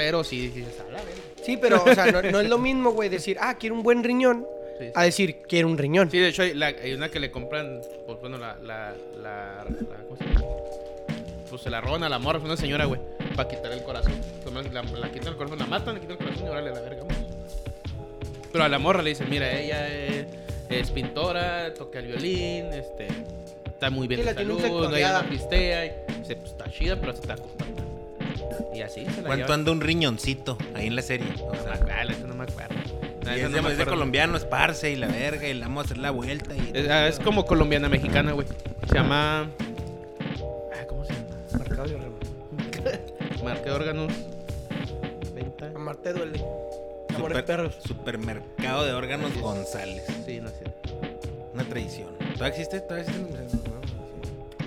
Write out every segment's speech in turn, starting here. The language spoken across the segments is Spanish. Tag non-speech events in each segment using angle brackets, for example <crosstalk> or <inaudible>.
pero sí dices, verga. Sí, pero, o sea, no, no es lo mismo, güey, decir, ah, quiero un buen riñón, Sí, sí. a decir, quiero un riñón. Sí, de hecho hay, la- hay una que le compran, pues bueno, la, la, la, la- ¿cómo se llama? Pues se la roban a la morra, una señora, güey, para quitar el corazón. La, la quitan el corazón, la matan, le quitan el corazón y órale la verga. Pero a la morra le dicen, mira, ella es, es pintora, toca el violín, este, está muy bien Sí, de la salud, no ella no pistea, y dice, pues está chida, pero se está acostando. Y así se la ¿Cuánto anda un riñoncito ahí en la serie? O sea, Ah, la neta no me acuerdo. La y es, no de, me es de colombiano, es parce y la verga, y le vamos a hacer la vuelta. Y... Es, ah, es como colombiana mexicana, güey. Se llama. Ah, ¿Cómo se llama? Marcado de órgano. <laughs> Marca de órganos. Venta. Amarte duele. Amores Super- perros. Supermercado de órganos González. Sí, no sé. Una tradición. ¿Todavía existe? ¿Todavía existe?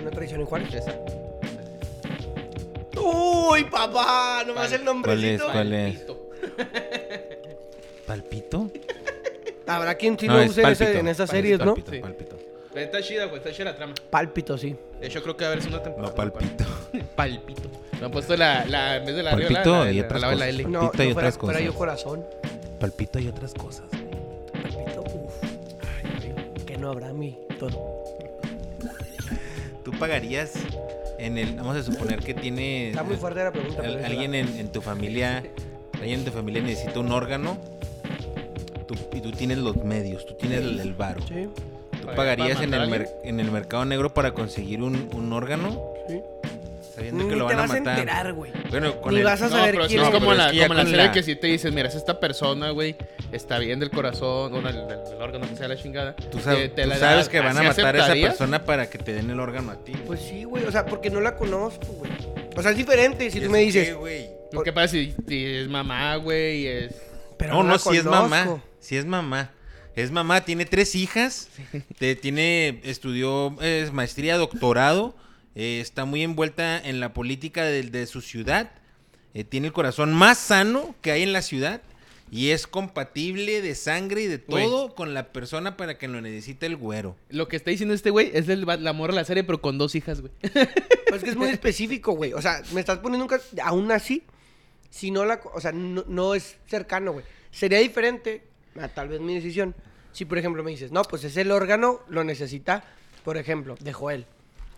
Una tradición en Juárez. Esa. Uy, papá, nomás ¿Cuál? el nombrecito. ¿Cuál es? Palpito. ¿Palpito? Habrá quien sí No, lo es use en, ese- pálpito. en esas series, ¿no? Palpito, Sí. palpito. Está chida, güey. Está chida la trama. Pálpito, sí. De hecho, creo que va a haber una temporada. No, palpito. <laughs> Palpito. Me han puesto la. la en vez de la arriba, Palpito la, la, y la, otras la, la cosas. L. No, no Palpito y fuera, otras fuera yo cosas. corazón. Palpito y otras cosas. güey. Pálpito, uff. Que no habrá mi todo. ¿Tú pagarías en el... Vamos a suponer que tiene... Está muy fuerte la pregunta. al- alguien en, en tu familia... Alguien en tu familia necesita un órgano. tú- y tú tienes los medios, tú tienes el, el varo. Sí, ¿Tú ¿Para- pagarías en el, mer- en el mercado negro para conseguir un, un órgano? sí. Sabiendo Ni que lo te van a vas a matar. enterar, güey. Bueno, con Ni el- vas a No, saber pero sí quién es es. como la, es que ya como la serie la- que si te dices, mira, es esta persona, güey, está bien del corazón, o del, del- del órgano que sea la chingada. Tú sabes, te tú la sabes que van a ¿así matar a esa aceptarías? persona para que te den el órgano a ti. Pues sí, güey. O sea, porque no la conozco, güey. O sea, es diferente si ¿Y tú me qué, dices. güey? Que pasa si, si es mamá, güey, es... Pero No, no, la si es mamá. Si es mamá. Es mamá, tiene tres hijas. te- tiene, estudió es maestría, doctorado. Eh, está muy envuelta en la política de, de su ciudad. eh, tiene el corazón más sano que hay en la ciudad. Y es compatible de sangre y de todo con la persona para que lo necesite el güero. Lo que está diciendo este güey es el, la morra de la serie, pero con dos hijas, güey. <laughs> Pues que es muy específico, güey. O sea, me estás poniendo un caso. Aún así, si no la. O sea, no, no es cercano, güey. Sería diferente, a tal vez mi decisión. Si, por ejemplo, me dices, no, pues es el órgano, lo necesita, por ejemplo, de Joel.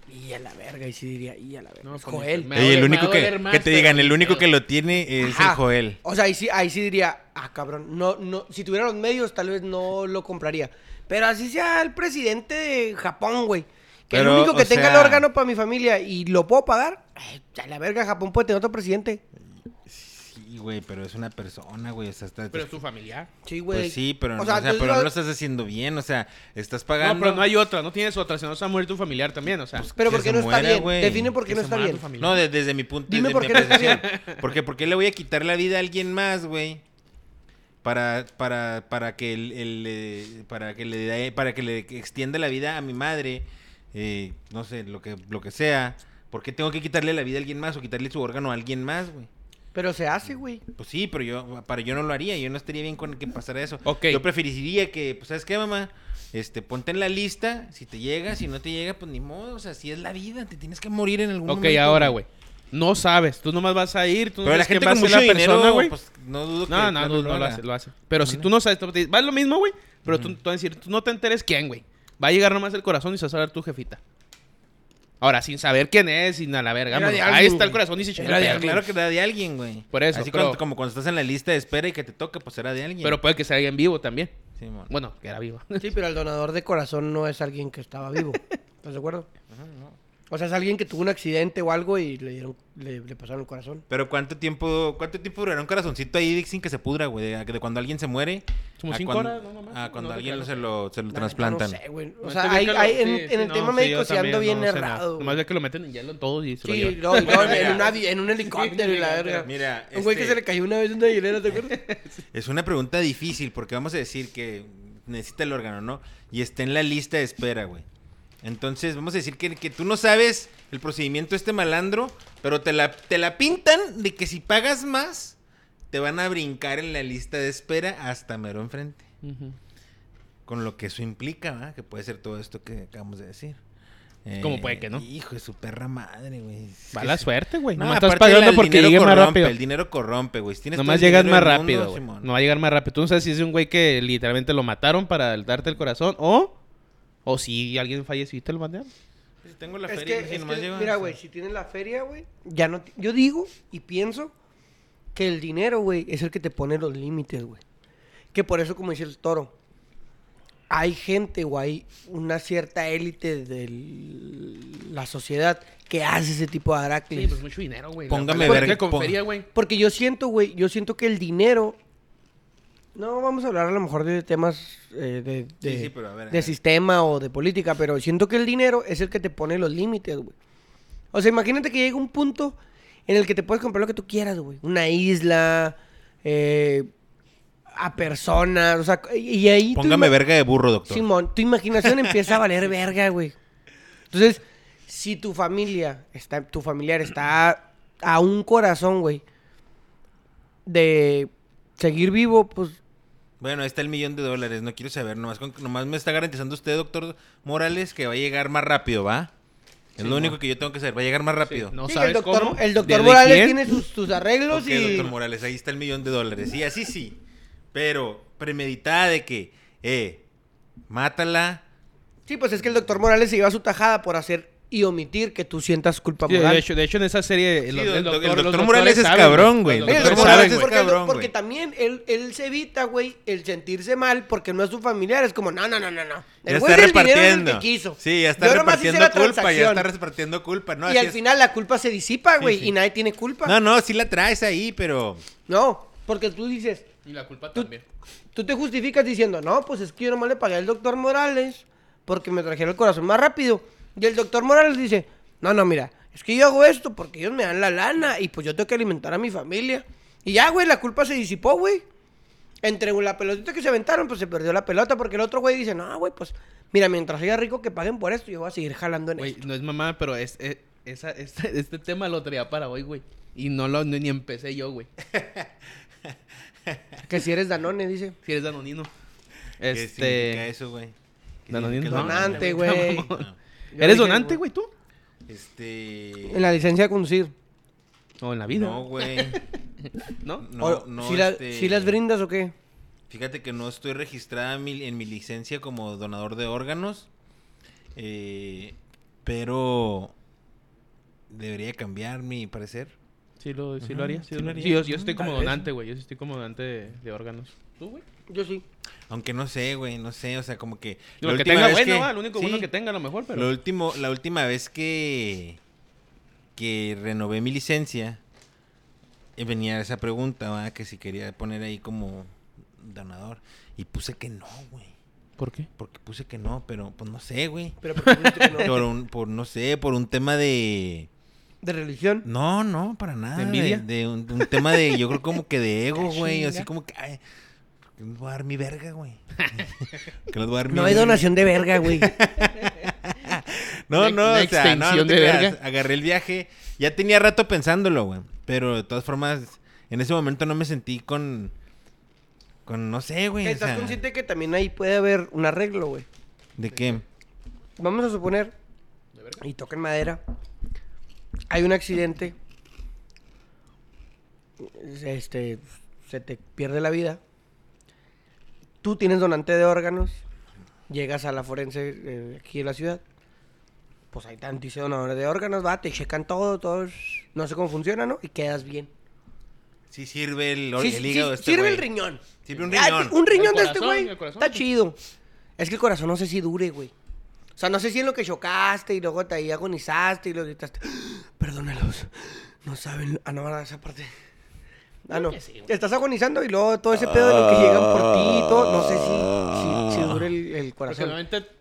Y a la verga, y sí diría, y a la verga. No, es Joel. me- Ey, el único que, más, que te digan, el ni único que lo tiene es Ajá. el Joel. O sea, ahí sí, ahí sí diría, ah, cabrón, no, no, si tuviera los medios, tal vez no lo compraría. Pero así sea el presidente de Japón, güey. Que Pero, el único que tenga el órgano para mi familia y lo puedo pagar, ay, a la verga, Japón puede tener otro presidente. Sí, güey, pero es una persona, güey. O sea, está- Pero es tu familiar. Sí, güey. Pues sí, pero, O no, sea, o sea, pero lo- no lo estás haciendo bien, o sea, estás pagando. No, pero no hay otra, no tienes otra, si no se va a morir tu familiar también, o sea. Pero que ¿por qué no está muera, bien? güey. Define por qué no está bien. No, de- desde mi punto Dime desde por mi qué no está. <laughs> Porque ¿por qué le voy a quitar la vida a alguien más, güey? Para, para, para que el, el, eh, para que le dé- para que le extienda la vida a mi madre, eh, no sé, lo que, lo que sea. ¿Por qué tengo que quitarle la vida a alguien más o quitarle su órgano a alguien más, güey? Pero se hace, güey. Pues sí, pero yo, para yo no lo haría, yo no estaría bien con que pasara eso. Ok. Yo preferiría que, pues, ¿sabes qué, mamá? Este, ponte en la lista, si te llega, si no te llega, pues ni modo, o sea, si es la vida, te tienes que morir en algún Ok, momento. ahora, güey. No sabes, tú nomás vas a ir, tú no Pero la sabes quién gente va a con ser mucho la persona, güey. pues, no dudo que... No, no, no, no lo hace, lo hace. Pero si tú no sabes, te- va lo mismo, güey. Pero tú, tú vas a decir, tú no te enteres quién, güey. Va a llegar nomás el corazón y se va a saber tu jefita. Ahora, sin saber quién es, sin a la verga. Era de vámonos. Ahí alguien, está el corazón chinga Era de- claro que era de alguien, güey. Por eso, Así pero- cuando- como cuando estás en la lista de espera y que te toca, pues era de alguien. Pero puede que sea alguien vivo también. Sí, mon. Bueno, que era vivo. Sí, pero el donador de corazón no es alguien que estaba vivo. <laughs> ¿Estás de acuerdo? O sea, es alguien que tuvo un accidente o algo y le dieron, le, le pasaron el corazón. Pero ¿cuánto tiempo cuánto tiempo durará un corazoncito ahí sin que se pudra, güey? De, de cuando alguien se muere. Como cinco cuando- horas, ¿no? A cuando No alguien se lo, se lo La trasplantan. No sé, güey. O No, sea, hay, que hay- lo- en, sí, en sí, el no, tema sí, médico sí ando también, bien no errado. Nomás ve que lo meten en hielo en todos y se lo Sí, llevan. no, y luego en, en un avi- en un helicóptero y la verga. Mira, Un güey que este- se le cayó una vez en una hielera, ¿te acuerdas? <laughs> Es una pregunta difícil porque vamos a decir que necesita el órgano, ¿no? Y está en la lista de espera, güey. Entonces, vamos a decir que, que tú no sabes el procedimiento de este malandro, pero te la, te la pintan de que si pagas más, te van a brincar en la lista de espera hasta mero enfrente. Ujú. Con lo que eso implica, ¿verdad? Que puede ser todo esto que acabamos de decir. ¿Cómo puede que no? Hijo de su perra madre, güey. Es Va que la sí. suerte, güey. No, Nomás estás pagando porque llegue más rápido. El dinero corrompe, güey. Si Nomás llegas más rápido, mundo. No va a llegar más rápido. Tú no sabes si es un güey que literalmente lo mataron para darte el corazón o... O si alguien falleció y te lo mandaron. Si tengo la Es feria, que, si es nomás que, llego- mira, güey, si tienes la feria, güey, ya no... Yo digo y pienso que el dinero, güey, es el que te pone los límites, güey. Que por eso, como dice el toro, hay gente o hay una cierta élite de la sociedad que hace ese tipo de aracles. Sí, pues mucho dinero, güey. Póngame verga, feria, güey. Porque yo siento, güey, yo siento que el dinero... No vamos a hablar a lo mejor de temas eh, de, de- Sí, sí, pero a ver, a de ver. sistema o de política, pero siento que el dinero es el que te pone los límites, güey. O sea, imagínate que llega un punto en el que te puedes comprar lo que tú quieras, güey. Una isla, eh, a personas, o sea, y ahí... Póngame verga de burro, doctor. Simón, tu imaginación empieza a valer <laughs> verga, güey. Entonces, si tu familia, está, tu familiar está a un corazón, güey, de seguir vivo, pues Bueno, ahí está el millón de dólares. No quiero saber. Nomás, con- nomás me está garantizando usted, doctor Morales, que va a llegar más rápido, ¿va? Es Sí, lo único no. que yo tengo que saber. Va a llegar más rápido. No sí, sabes el doctor, cómo. el doctor ¿De- de Morales quién? tiene sus, sus arreglos Ok, y... doctor Morales, ahí está el millón de dólares. Sí, así sí. Pero premeditada de que, eh, mátala. Sí, pues es que el doctor Morales se lleva su tajada por hacer y omitir que tú sientas culpa Sí, moral. de, hecho, de hecho, en esa serie... Sí, el, el el doc- doctor, Morales es cabrón, güey. El doctor el doctores doctor Morales saben, es cabrón, porque también él, él se evita, güey, el sentirse mal porque no es su familiar. Es como, no, no, no, no, no. El Ya güey está del dinero es el repartiendo. que quiso. Sí, ya está Yo nomás hice repartiendo la culpa. Ya está repartiendo culpa. No, y así al es. final la culpa se disipa, güey, sí. y nadie tiene culpa. No, no, sí la traes ahí, pero. No, porque tú dices, Y la culpa Tú- también. tú te justificas diciendo, no, pues es que yo nomás le pagué al doctor Morales porque me trajeron el corazón más rápido. Y el doctor Morales dice, no, no, mira, es que yo hago esto porque ellos me dan la lana y pues yo tengo que alimentar a mi familia. Y ya, güey, la culpa se disipó, güey. Entre la pelotita que se aventaron, pues se perdió la pelota porque el otro güey dice, no, güey, pues mira, mientras haya rico que paguen por esto, yo voy a seguir jalando en Güey, esto. no es mamá, pero es, es- esa, <laughs> este, este tema lo traía para hoy, güey. Y no lo ni empecé yo, güey. <laughs> Que si eres Danone, dice. Si eres danonino. ¿Qué significa Este... eso, güey? ¿Qué Danonino. Donante, güey? güey. <laughs> No. ¿Eres dije, donante, güey, tú? Este. En la licencia de conducir. O en la vida. No, güey. <laughs> ¿No? No, O- no. ¿sí, la- este, sí las brindas o qué? Fíjate que no estoy registrada en mi, en mi licencia como donador de órganos. eh, pero. Debería cambiar mi parecer. Sí lo, sí Ajá, lo haría. Sí, sí lo haría. Sí, yo, yo estoy como donante, güey. Yo estoy como donante de, de órganos. ¿Tú, güey? Yo sí. Aunque no sé, güey, no sé, o sea, como que... La el que tenga bueno, que- va, el único sí, bueno que tenga a lo mejor, pero... Lo último, la última vez que que renové mi licencia eh, venía esa pregunta, ¿va? que si quería poner ahí como donador y puse que no, güey. ¿Por qué? Porque puse que no, pero pues no sé, güey. Pero porque dijiste que no. <laughs> Por un por no sé, por un tema de de religión. no, no, para nada. ¿De envidia? De, de un, un tema de, yo creo como que de <laughs> ego, güey. Así como que, ay, que les voy a dar mi verga, güey. <laughs> que les voy a dar mi No hay verga. donación de verga, güey. No, <laughs> no, una o sea, no, no extensión te de creas. verga. Agarré el viaje. Ya tenía rato pensándolo, güey. Pero de todas formas, en ese momento no me sentí con. Con, no sé, güey. o Estás sea, consciente que también ahí puede haber un arreglo, güey. ¿De qué? Vamos a suponer, y toca en madera, hay un accidente, este, se te pierde la vida, tú tienes donante de órganos, llegas a la forense eh, aquí en la ciudad, pues hay tantísimos donadores de órganos, va, te checan todo, todos, no sé cómo funciona, ¿no? Y quedas bien. Sí sirve el, Sí, el sí, hígado de este sirve güey. el riñón. Sirve un Ah, riñón. Un riñón de este güey. corazón, Está chido. Es que el corazón no sé si dure, güey. O sea, no sé si en lo que chocaste y luego te ahí agonizaste y lo gritaste. Perdónalos. No saben. Ah, no, esa parte. Ah, no. sí. Estás agonizando y luego todo ese pedo de lo que llegan por ti y todo. No sé si, si, si dure el, corazón.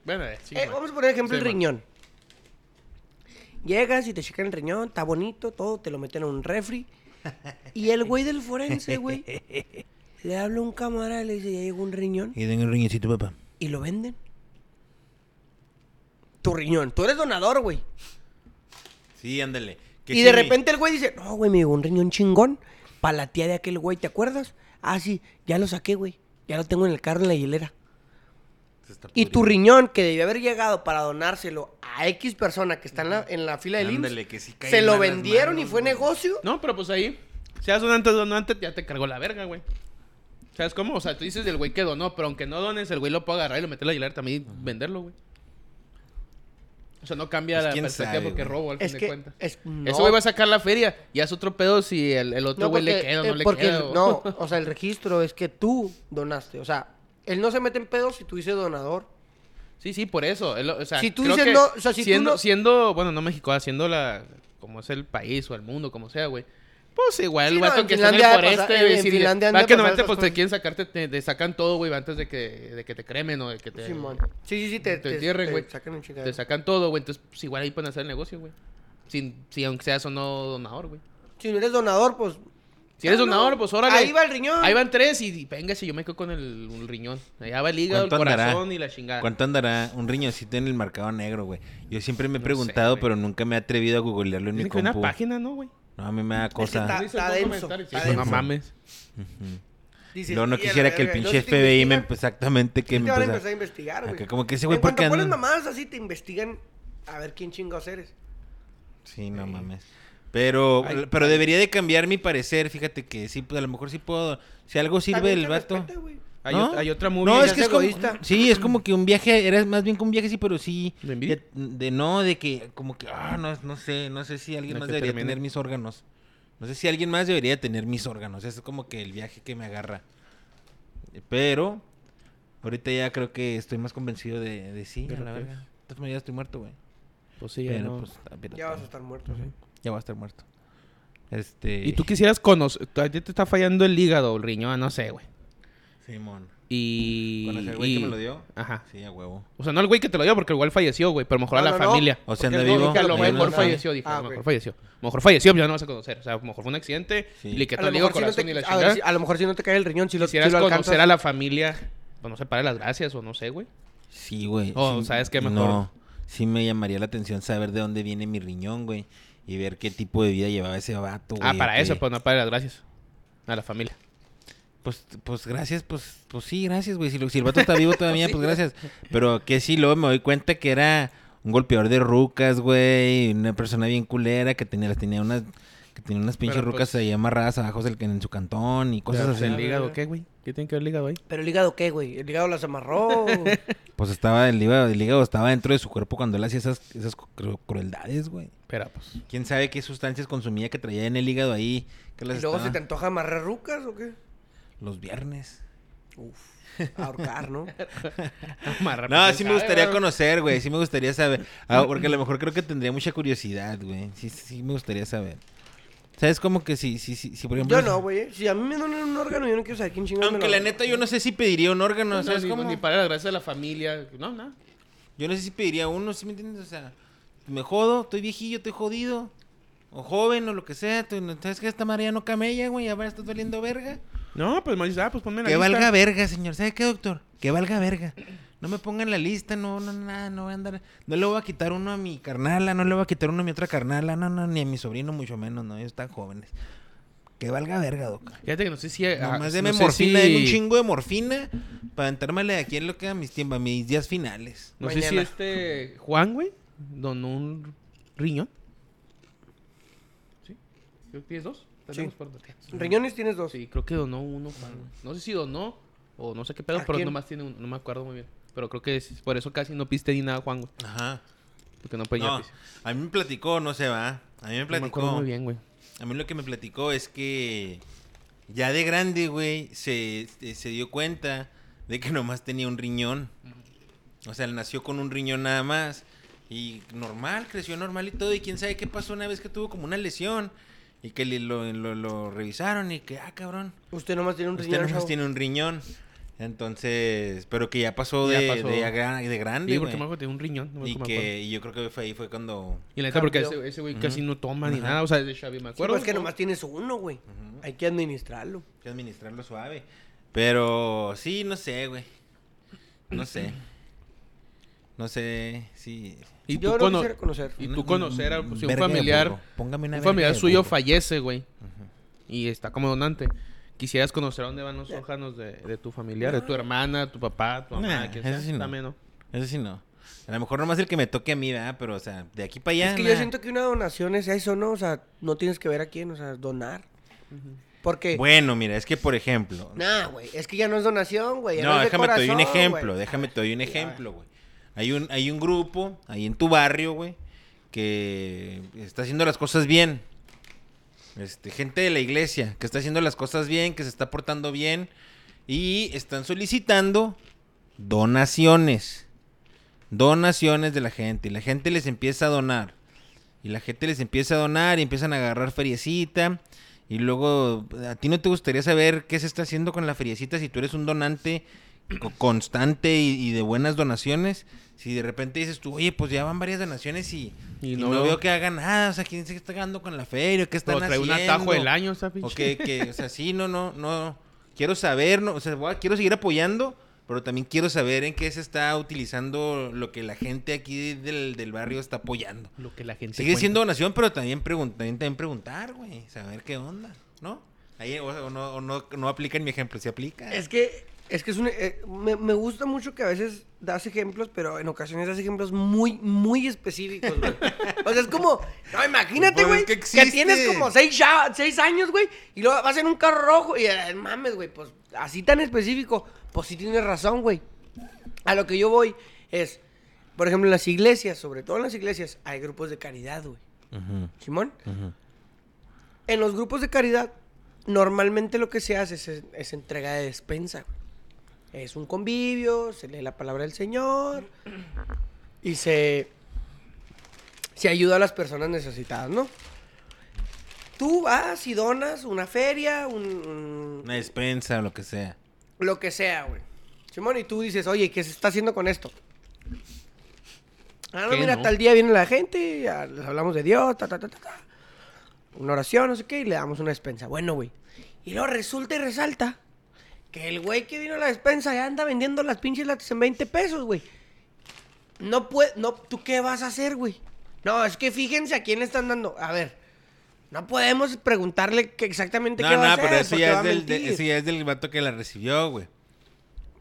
bueno, eh, sí, Eh, vamos a poner ejemplo Sí, el man. riñón. Llegas y te checan el riñón, está bonito, todo, te lo meten en un refri. Y el güey del forense, güey, le habla a un camarada y le dice, ya llegó un riñón. Y den el riñoncito, papá. Y lo venden. Tu riñón. Tú eres donador, güey. Sí, ándale. Y sí, de mi- repente el güey dice, no, güey, me llegó un riñón chingón. Para la tía de aquel güey, ¿te acuerdas? Ah, sí, ya lo saqué, güey. Ya lo tengo en el carro en la está Y tu riñón que debió haber llegado para donárselo a X persona que está en la, en la fila del Ándale, IMSS, que sí cae se en lo malas vendieron y fue güey. negocio. No, pero pues ahí, seas donante o donante, ya te cargó la verga, güey. ¿Sabes cómo? O sea, tú dices del güey que donó, pero aunque no dones, el güey lo puede agarrar y lo meter a la hielera también y venderlo, güey. O sea, no cambia Pues, la quién perspectiva sabe, porque robo al Es fin de que cuentas. es, no, Ese güey va a sacar la feria. Ya es otro pedo si el, el otro no, güey le queda o no eh, le porque queda. el- o- no, <laughs> o sea, el registro es que tú donaste. O sea, él no se mete en pedos si tú dices donador. Sí, sí, por eso. él o sea, Si tú creo dices que no, o sea, si tú siendo, no- siendo, bueno, no México, haciendo la, como es el país o el mundo, como sea, güey. Pues igual Sí, el vato que está en el Finlandia foreste, güey, en si- Finlandia va que normalmente pues te quieren sacarte, te, te sacan todo, güey, antes de que, de que te cremen o de que te, Simón. Sí, sí, sí, te, te entierren, güey. sacan un chingado. te sacan todo, güey. Entonces, pues igual ahí pueden hacer el negocio, güey. Sin, si aunque seas o no donador, güey. Si no eres donador, pues. Si eres no. donador, pues órale. Ahí va el riñón. Ahí van tres y, y venga, si yo me quedo con el, el riñón. Allá va el hígado, el corazón y la chingada. ¿Cuánto andará un riñoncito en el marcado negro, güey? Yo siempre me he sé, preguntado, pero nunca me he atrevido a googlearlo en mi que una compu. página, ¿no, güey? No, a mí me da que cosa. denso, pues, no mames. Dices, no "Y a la quisiera que el verga". pinche FBI me... Exactamente, que me te van a empezara- empezar a investigar, güey. Acá como que ese güey, En ¿por qué mamadas así, te investigan a ver quién chingados eres. Sí, no mames. Pero, Ay, pero debería de cambiar mi parecer. Fíjate que sí, pues a lo mejor sí puedo. Si algo sirve el vato. respeta. Hay, ¿No? ot- hay otra movie. No, es que es como, egoísta. <laughs> sí, es como que un viaje, era más bien que un viaje, sí, pero sí, ¿De de, de no, de que, como que, ah, no, no sé, no sé si alguien De más debería termine. tener mis órganos. No sé si alguien más debería tener mis órganos, es como que el viaje que me agarra. Pero, ahorita ya creo que estoy más convencido de, de sí, De a la verga. Entonces ya estoy muerto, güey. Pues sí, ya Pero, no. pues, bien, Ya vas a estar muerto, sí. ya voy a estar muerto. Este... Y tú quisieras conocer. A ti te está fallando el hígado el riñón, no sé, güey. Simón. Y. ¿Conocer al güey y- que me lo dio? Ajá. Sí, a huevo. O sea, no el güey que te lo dio porque igual falleció, güey. Pero mejor a No, la no, no. familia. O sea, anda no, vivo. A lo mejor no falleció, dije. Ah, a lo mejor falleció. A lo mejor falleció, ya no vas a conocer. O sea, a lo mejor fue un accidente. Sí. Y le quitó A lo, el si no corazón y la te, a, ver, si- chingada. a lo mejor si no te cae el riñón, si lo, si Quisieras lo conocer alcanzas. a la familia. Pues no sé, para las gracias o no sé, güey. Sí, güey. Oh, sí, ¿sabes qué? Mejor. No, sí me llamaría la atención saber de dónde viene mi riñón, güey. Y ver qué tipo de vida llevaba ese vato, güey. Ah, para eso, pues no para las gracias. A la familia. Pues, pues gracias, pues, pues sí, gracias, güey. Si, lo- si el vato está vivo todavía, <laughs> pues gracias. Pero que sí, luego me doy cuenta que era un golpeador de rucas, güey. Una persona bien culera que tenía, las tenía unas, que tenía unas pinches Pero, rucas pues- ahí amarradas abajo del, en su cantón y cosas Pero, así. ¿El hígado qué, güey? ¿Qué tiene que ver el hígado ahí? Pero el hígado, ¿qué, güey? El hígado las amarró. <laughs> Pues estaba, el hígado, el hígado estaba dentro de su cuerpo cuando él hacía esas, esas cru- crueldades, güey. Espera, pues. ¿Quién sabe qué sustancias consumía que traía en el hígado ahí? Que las ¿Y luego estaba- se te antoja amarrar rucas o qué? Los viernes. Uf. Ahorcar, ¿no? <laughs> No, sí me ¿sabe, gustaría conocer, güey. Sí me gustaría saber. Ah, porque a lo mejor creo que tendría mucha curiosidad, güey. Sí, sí, sí me gustaría saber. ¿Sabes cómo que si, si, si, si por ejemplo... Yo no, güey. Si a mí me donan un órgano, yo no quiero saber quién chingado me Aunque lo la neta yo no sé si pediría un órgano, No, ¿sabes ni, cómo? ni para las gracias de la familia. No, nada. Yo no sé si pediría uno, ¿sí me entiendes? O sea, me jodo, estoy viejillo, estoy jodido. O joven, o lo que sea. tú- ¿Sabes que esta María no camella, güey? Ahora estás valiendo verga. No, pues me dices, ah, pues ponme en la Que lista. valga verga, señor. ¿Sabe qué, doctor? Que valga verga. No me ponga en la lista, no, no, nada, no voy a andar. No le voy a quitar uno a mi carnala, no le voy a quitar uno a mi otra carnala, no, no, ni a mi sobrino, mucho menos, no, ellos están jóvenes. Que valga verga, doc. Fíjate que no sé si... Nomás no deme sé morfina, si- deme un chingo de morfina para aventármela de aquí en lo que a mis tiempos, a mis días finales. No sé si este Juan, güey, donó un riñón. ¿Sí? Creo que tienes dos. Tenemos por- Riñones tienes dos. Sí, creo que donó uno, Juan. güey. No sé si donó o no sé qué pedo, ¿A pero quién? nomás tiene uno. No me acuerdo muy bien. Pero creo que es- por eso casi no piste ni nada, Juan, güey. Ajá. Porque no pis. a mí me platicó, no se va. A mí me No me acuerdo platicó. muy bien, güey. A mí lo que me platicó es que ya de grande, güey, se, se- se dio cuenta de que nomás tenía un riñón. O sea, él nació con un riñón nada más. Y normal, creció normal y todo. Y quién sabe qué pasó una vez que tuvo como una lesión. Y que lo, lo- lo revisaron y que, ah, cabrón, Usted nomás tiene un usted riñón. nomás chavo. tiene un riñón. Entonces, pero que ya pasó Ya de, pasó. de, de grande, Sí, porque güey. me acuerdo que tenía un riñón. No me Y que y yo creo que fue ahí fue cuando... Y la neta, porque ese, ese güey casi no toma ni nada. O sea, de Xavi me Sí, acuerdo. pues es que ¿no? nomás tienes uno, güey. Hay que administrarlo. Hay que administrarlo suave. Pero sí, no sé, güey. No sé. No sé, sí. Y Yo tú, cono- quisiera conocer. y tú conocer a pues, si un familiar. burro. Póngame una Un familiar suyo fallece, güey. Y está como donante. quisieras conocer a dónde van los órganos de, de tu familiar, de tu hermana, tu papá, tu mamá, Nah, quien eso sea. sí no. También, ¿no? Eso sí no. A lo mejor nomás el que me toque a mí, ¿verdad? Pero, o sea, de aquí para allá. Es que yo siento que una donación es eso, ¿no? O sea, no tienes que ver a quién, o sea, donar. Porque... Bueno, mira, es que, por ejemplo. Nah, güey, es que ya no es donación, güey. No, es de déjame te doy un ejemplo, güey. déjame te doy un ejemplo, güey. Hay un, hay un grupo ahí en tu barrio, güey, que está haciendo las cosas bien. Este, gente de la iglesia que está haciendo las cosas bien, que se está portando bien y están solicitando donaciones. Donaciones de la gente y la gente les empieza a donar. Y la gente les empieza a donar y empiezan a agarrar feriecita. Y luego, ¿a ti no te gustaría saber qué se está haciendo con la feriecita si tú eres un donante constante y, y de buenas donaciones? Si de repente dices tú, oye, pues ya van varias donaciones y, Y y no veo- que hagan nada. O sea, ¿quién se está ganando con la feria? ¿Qué están trae un haciendo? atajo del año, esa pinche. O que, que, o sea, sí, no, no, no. Quiero saber, no, o sea, voy a- quiero seguir apoyando, pero también quiero saber en qué se está utilizando lo que la gente aquí del, del barrio está apoyando. Lo que la gente Sigue cuenta. siendo donación, pero también, pregun- también, también preguntar, güey. Saber qué onda, ¿no? Ahí, o, o no, o no, no aplica en mi ejemplo, ¿se aplica? Es que, es que es un... eh, me, me gusta mucho que a veces das ejemplos, pero en ocasiones das ejemplos muy, muy específicos, güey. O sea, es como... No, imagínate, Pues güey, es que tienes como seis, ya- seis años, güey, y luego vas en un carro rojo y eh, mames, güey, pues así tan específico, pues sí tienes razón, güey. A lo que yo voy es, por ejemplo, en las iglesias, sobre todo en las iglesias, hay grupos de caridad, güey. Ujú, Simón. ujú. En los grupos de caridad, normalmente lo que se hace es, es entrega de despensa. güey. Es un convivio, se lee la palabra del Señor y se, se ayuda a las personas necesitadas, ¿no? Tú vas y donas una feria, un, un- Una despensa, lo que sea. lo que sea, güey. Simón, y tú dices, oye, ¿qué se está haciendo con esto? Ah, no, ¿Qué mira, no? tal día viene la gente, ya les hablamos de Dios, ta, ta, ta, ta, ta. Una oración, no sé qué, y le damos una despensa. Bueno, güey. Y luego resulta y resalta que el güey que vino a la despensa ya anda vendiendo las pinches latas en 20 pesos, güey. No puede, no, ¿tú qué vas a hacer, güey? No, es que fíjense a quién le están dando. A ver, no podemos preguntarle que exactamente No, qué va a no, hacer. pero eso ya, es del, de- eso ya es del vato que la recibió, güey.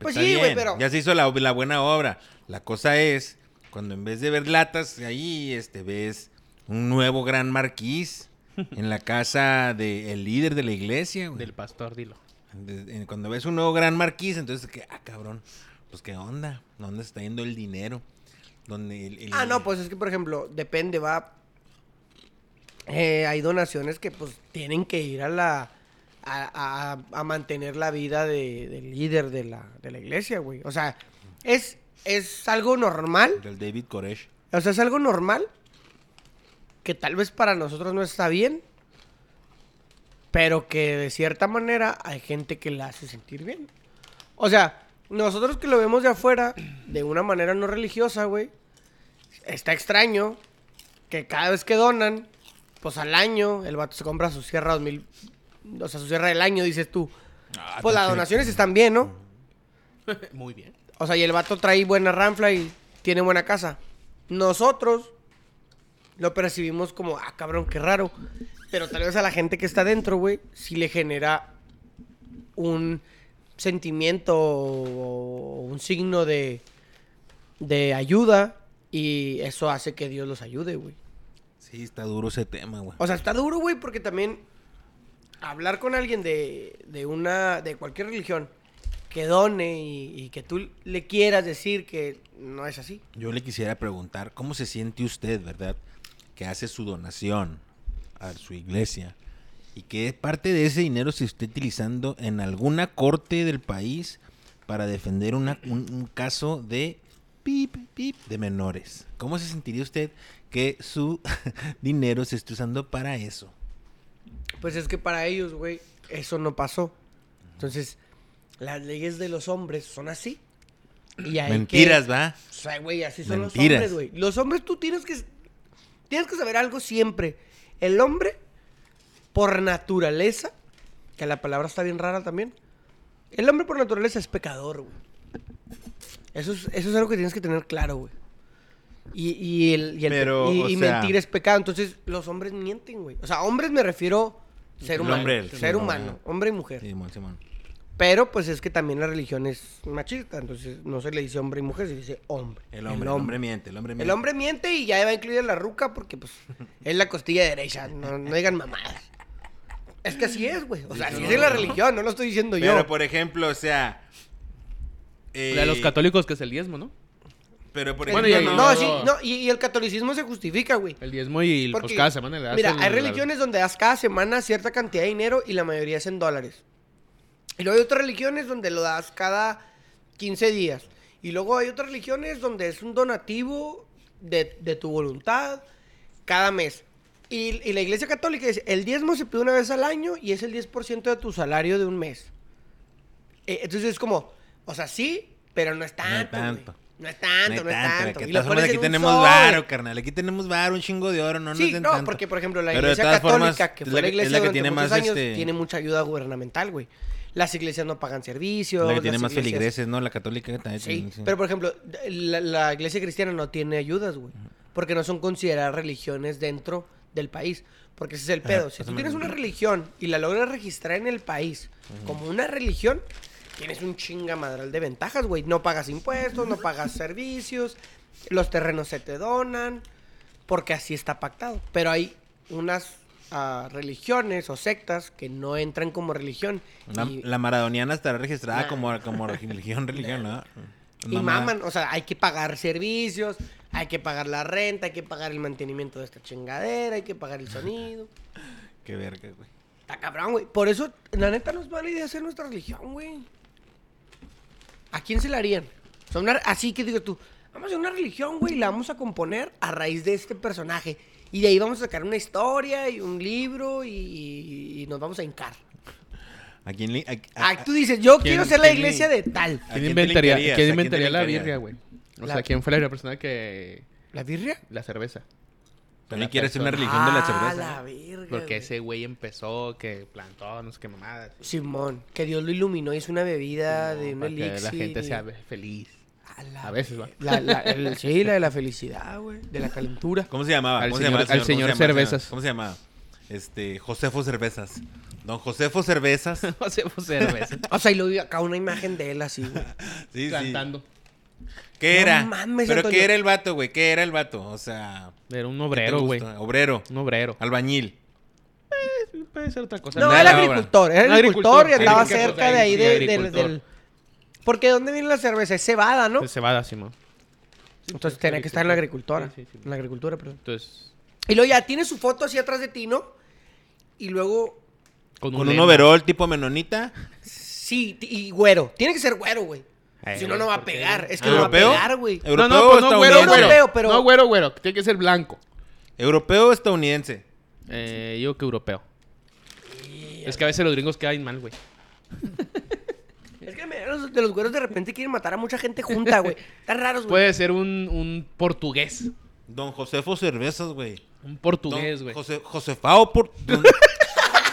Pues Está sí, güey, pero- Ya se hizo la, la buena obra. La cosa es, cuando en vez de ver latas, ahí este, ves un nuevo gran marquís en la casa del líder de la iglesia, güey. Del pastor, dilo. Cuando ves un nuevo gran marquís, entonces, que, ah, cabrón, pues qué onda, ¿dónde está yendo el dinero? El, el- Ah, no, pues es que, por ejemplo, depende, va. Eh, hay donaciones que, pues, tienen que ir a la. a, a- a mantener la vida de- del líder de la, de la iglesia, güey. O sea, es, es algo normal. Del David Koresh. O sea, es algo normal. Que tal vez para nosotros no está bien. Pero que de cierta manera hay gente que la hace sentir bien. O sea, nosotros que lo vemos de afuera, de una manera no religiosa, güey. Está extraño que cada vez que donan, pues al año, el vato se compra su sierra 2000. O sea, su sierra del año, dices tú. Ah, Pues las donaciones están bien, ¿no? <laughs> Muy bien. O sea, y el vato trae buena ranfla y tiene buena casa. Nosotros lo percibimos como, ah, cabrón, qué raro. Pero tal vez a la gente que está dentro, güey, sí le genera un sentimiento o un signo de, de ayuda y eso hace que Dios los ayude, güey. Sí, está duro ese tema, güey. O sea, está duro, güey, porque también hablar con alguien de, de una, de cualquier religión que done y, y que tú le quieras decir que no es así. Yo le quisiera preguntar, ¿cómo se siente usted, verdad? Que hace su donación a su iglesia y que parte de ese dinero se esté utilizando en alguna corte del país para defender una- un, un caso de pip, pip de menores. ¿Cómo se sentiría usted que su <laughs> dinero se esté usando para eso? Pues es que para ellos, güey, eso no pasó. Entonces, las leyes de los hombres son así. Y hay Mentiras, que- ¿va? O sea, güey, así son Mentiras. los hombres, güey. Los hombres tú tienes que tienes que saber algo siempre. El hombre por naturaleza, que la palabra está bien rara también. El hombre por naturaleza es pecador, güey. Eso es, eso es algo que tienes que tener claro, güey. Y, y el, y, el- Pero, y- o y sea- mentir es pecado. Entonces, los hombres mienten, güey. O sea, hombres me refiero ser El humano. hombre, el ser humano, hombre y mujer. Simón, Simón. Pero pues es que también la religión es machista, entonces no se le dice hombre y mujer, se dice hombre. El hombre, el hombre miente, el hombre miente. El hombre miente y ya va a incluir la ruca porque pues <laughs> es la costilla derecha, no, no digan mamadas. Es que así es, güey. O sea, así es en la religión, no lo estoy diciendo Pero yo. por ejemplo, o sea. eh, La de los católicos que es el diezmo, ¿no? Pero por Bueno, ejemplo. y- No, no. sí, no, y, y el catolicismo se justifica, güey. El diezmo y pues Porque, cada semana le das Mira, el- hay la- religiones donde das cada semana cierta cantidad de dinero y la mayoría es en dólares. Y luego hay otras religiones donde lo das cada 15 días. Y luego hay otras religiones donde es un donativo de, de tu voluntad cada mes. Y, y la iglesia católica dice, el diezmo se pide una vez al año y es el 10% de tu salario de un mes. Eh, entonces es como, o sea, sí, pero no es No es tanto. tanto. No es tanto, No no, es tanto, tanto. que de Y lo formas aquí tenemos varo, carnal. Aquí tenemos varo, un chingo de oro, no nos Sí, den no, tanto. porque por ejemplo la iglesia católica, formas, que es fue la es iglesia que durante tiene muchos más, años, este- tiene mucha ayuda gubernamental, güey. Las iglesias no pagan servicios. La que tiene más iglesias- feligreses, ¿no? La católica también. Sí, tiene, sí. pero por ejemplo, la, la iglesia cristiana no tiene ayudas, güey. Porque no son consideradas religiones dentro del país. Porque ese es el pedo. Si tú me- tienes una religión y la logras registrar en el país como una religión, tienes un chingamadral de ventajas, güey. No pagas impuestos, no pagas <laughs> servicios, los terrenos se te donan, porque así está pactado. Pero hay unas ah, religiones o sectas que no entran como religión. La, y, la maradoniana estará registrada Nah. como, como <laughs> religión, religión, ¿no? y maman, o sea, hay que pagar servicios, hay que pagar la renta, hay que pagar el mantenimiento de esta chingadera, hay que pagar el sonido. <laughs> Qué verga, güey. Está cabrón, güey. Por eso, la neta, nos vale idea hacer nuestra religión, güey. ¿A quién se la harían? Una- así que digo tú, vamos a hacer una religión, güey, y la vamos a componer a raíz de este personaje. Y de ahí vamos a sacar una historia y un libro y, nos vamos a hincar. ¿A quién le.? a- a- Ah, tú dices, yo ¿quién- quiero ser la le- iglesia de tal. ¿A ¿Quién inventaría? ¿quién ¿A quién te inventaría la birria, güey? O La- sea, ¿quién fue la primera persona que... ¿La birria? La cerveza. También quiere hacer una religión de la Ah, cerveza. la verga, Porque güey. ese güey empezó, que plantó, no sé qué mamadas. Simón, que Dios lo iluminó y es una bebida de un Para que elixir. la gente y- sea feliz. A, veces, va. La, la- el- sí, la de la felicidad, güey. De la calentura. ¿Cómo se llamaba? Al ¿Cómo señor- se llamaba? al ¿Cómo señor se llamaba? Cervezas. ¿Cómo se llamaba? Este, Josefo Cervezas. Don Josefo Cervezas. <laughs> Hacemos cerveza. O sea, y luego acá una imagen de él así, güey. <laughs> Sí, sí. Plantando. ¿Qué No era? mames, ¿Pero Antonio. qué era el vato, güey? ¿Qué era el vato? O sea... Era un ¿qué te obrero, güey. Obrero. Un obrero. Albañil. Puede ser otra cosa. No, era agricultor, era agricultor y agricultor, cerca de ahí sí, de- del- Porque ¿de dónde viene la cerveza? Es cebada, ¿no? De cebada, Simón. Entonces tenía que estar en la agricultura. Sí, sí, sí. En la agricultura, perdón. Entonces, Y luego ya tiene su foto así atrás de ti, ¿no? Y luego, con un, Con un overol tipo menonita. sí, y güero. Tiene que ser güero, güey. Eh, si no, no va a pegar. Es que Ah, no va a ¿europeo? pegar, güey. ¿Europeo No, no, o pues no, güero, estadounidense? güero. Europeo, pero- No, güero, güero. Tiene que ser blanco. ¿Europeo o estadounidense? Eh, yo que europeo. Es que a veces los gringos quedan mal, güey. Es que me- los, de los güeros de repente quieren matar a mucha gente junta, güey. <laughs> Están raros, güey. Puede ser un, un portugués. Don Josefo Cervezas, güey. Un portugués, güey. Jose, Josefao por... <laughs> don-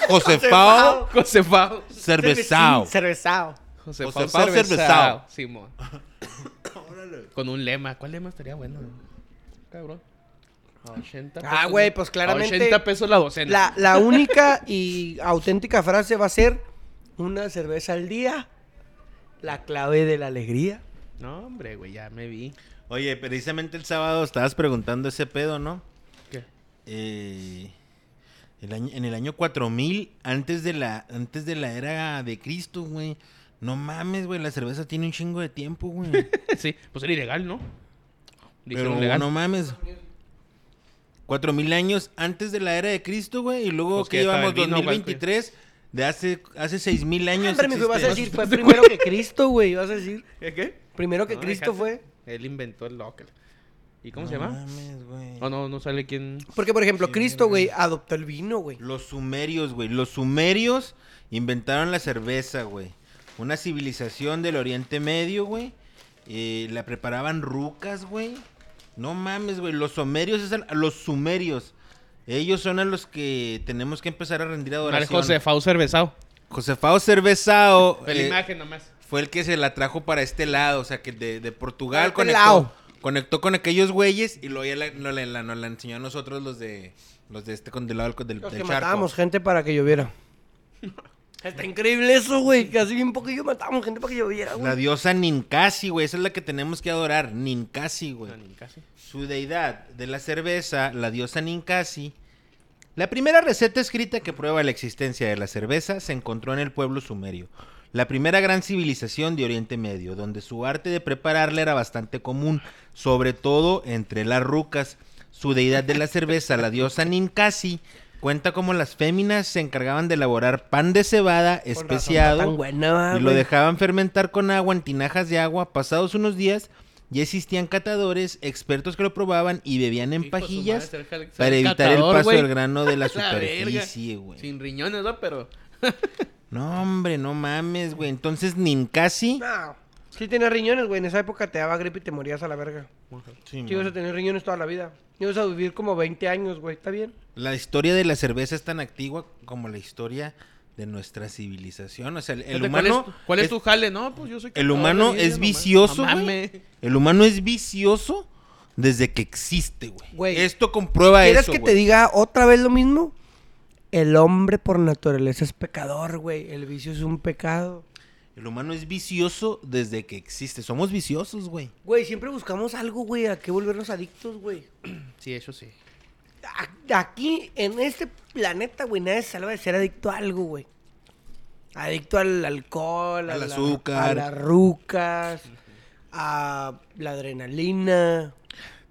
Josefao Josefao. Cervezao. Cervezao. Josefao Josefao Cervezao. Cervezao. Simón. Con un lema. ¿Cuál lema estaría bueno? güey? Cabrón. A 80 Ah, pesos, güey, ¿no? pues A claramente 80 pesos la docena. La, la única y auténtica frase va a ser una cerveza al día, la clave de la alegría. No, hombre, güey, ya me vi. Oye, precisamente el sábado estabas preguntando ese pedo, ¿no? ¿Qué? Eh, el año- en el año 4000, antes de la antes de la era de Cristo, güey. No mames, güey, la cerveza tiene un chingo de tiempo, güey. <laughs> Sí, pues era ilegal, ¿no? Pero legal. no mames. 4000 años antes de la era de Cristo, güey, y luego Pues que llevamos el vino, güey, 2023 de hace hace 6000 años. Hombre, mijo, ibas a existe. decir, fue <laughs> primero que Cristo, güey, ibas a decir. ¿Qué? qué? Primero que No, Cristo fue. Él inventó el local. ¿Y cómo No se llama? mames, güey. Oh, no, no sale quién. Porque, por ejemplo, Sí, Cristo, güey. adoptó el vino, güey. Los sumerios, güey. Los sumerios inventaron la cerveza, güey. Una civilización del Oriente Medio, güey. Eh, la preparaban rucas, güey. No mames, güey. Los sumerios los sumerios. Ellos son a los que tenemos que empezar a rendir Vale, adoración. Josefao Cervezao. Josefao Cervezao <laughs> De la eh, imagen nomás. fue el que se la trajo para este lado. O sea, que de, de Portugal este conectó, lado. conectó con aquellos güeyes y luego ya la- no la- la- nos la enseñó a nosotros los de Los de este con del lado del, del, Los del que charco. matábamos gente para que lloviera. <laughs> Está increíble eso, güey. Que así bien poquillo matábamos gente para que lloviera, güey. La diosa Ninkasi, güey. Esa es la que tenemos que adorar. Ninkasi, güey. Casi. Su deidad de la cerveza, la diosa Ninkasi. La primera receta escrita que prueba la existencia de la cerveza se encontró en el pueblo sumerio, la primera gran civilización de Oriente Medio, donde su arte de prepararla era bastante común, sobre todo entre las rucas. Su deidad de la cerveza, la diosa Ninkasi, cuenta como las féminas se encargaban de elaborar pan de cebada especiado buena, y lo dejaban fermentar con agua en tinajas de agua. Pasados unos días, ya existían catadores, expertos que lo probaban y bebían en Hijo pajillas madre, para evitar el paso del grano de la <laughs> superficie, güey. Sin riñones, ¿no? Pero. No, hombre, no mames, güey. Entonces, Ninkasi... No. Sí tenía riñones, güey. En esa época te daba gripe y te morías a la verga. Sí, Sí, ibas a tener riñones toda la vida. Ibas a vivir como 20 años, güey. ¿Está bien? La historia de la cerveza es tan antigua como la historia de nuestra civilización. O sea, el, humano... ¿Cuál es, cuál es tu jale? No, pues yo soy El humano es vicioso, güey. El humano es vicioso desde que existe, güey. Güey, Esto comprueba ¿Quieres eso, que güey. te diga otra vez lo mismo? El hombre por naturaleza es pecador, güey. El vicio es un pecado. El humano es vicioso desde que existe. Somos viciosos, güey. Güey, siempre buscamos algo, güey, a qué volvernos adictos, güey. <clears throat> Sí, eso sí. A- Aquí, en este planeta, güey, nadie se salva de ser adicto a algo, güey. Adicto al alcohol, a Al la- azúcar. a las rucas, a la adrenalina,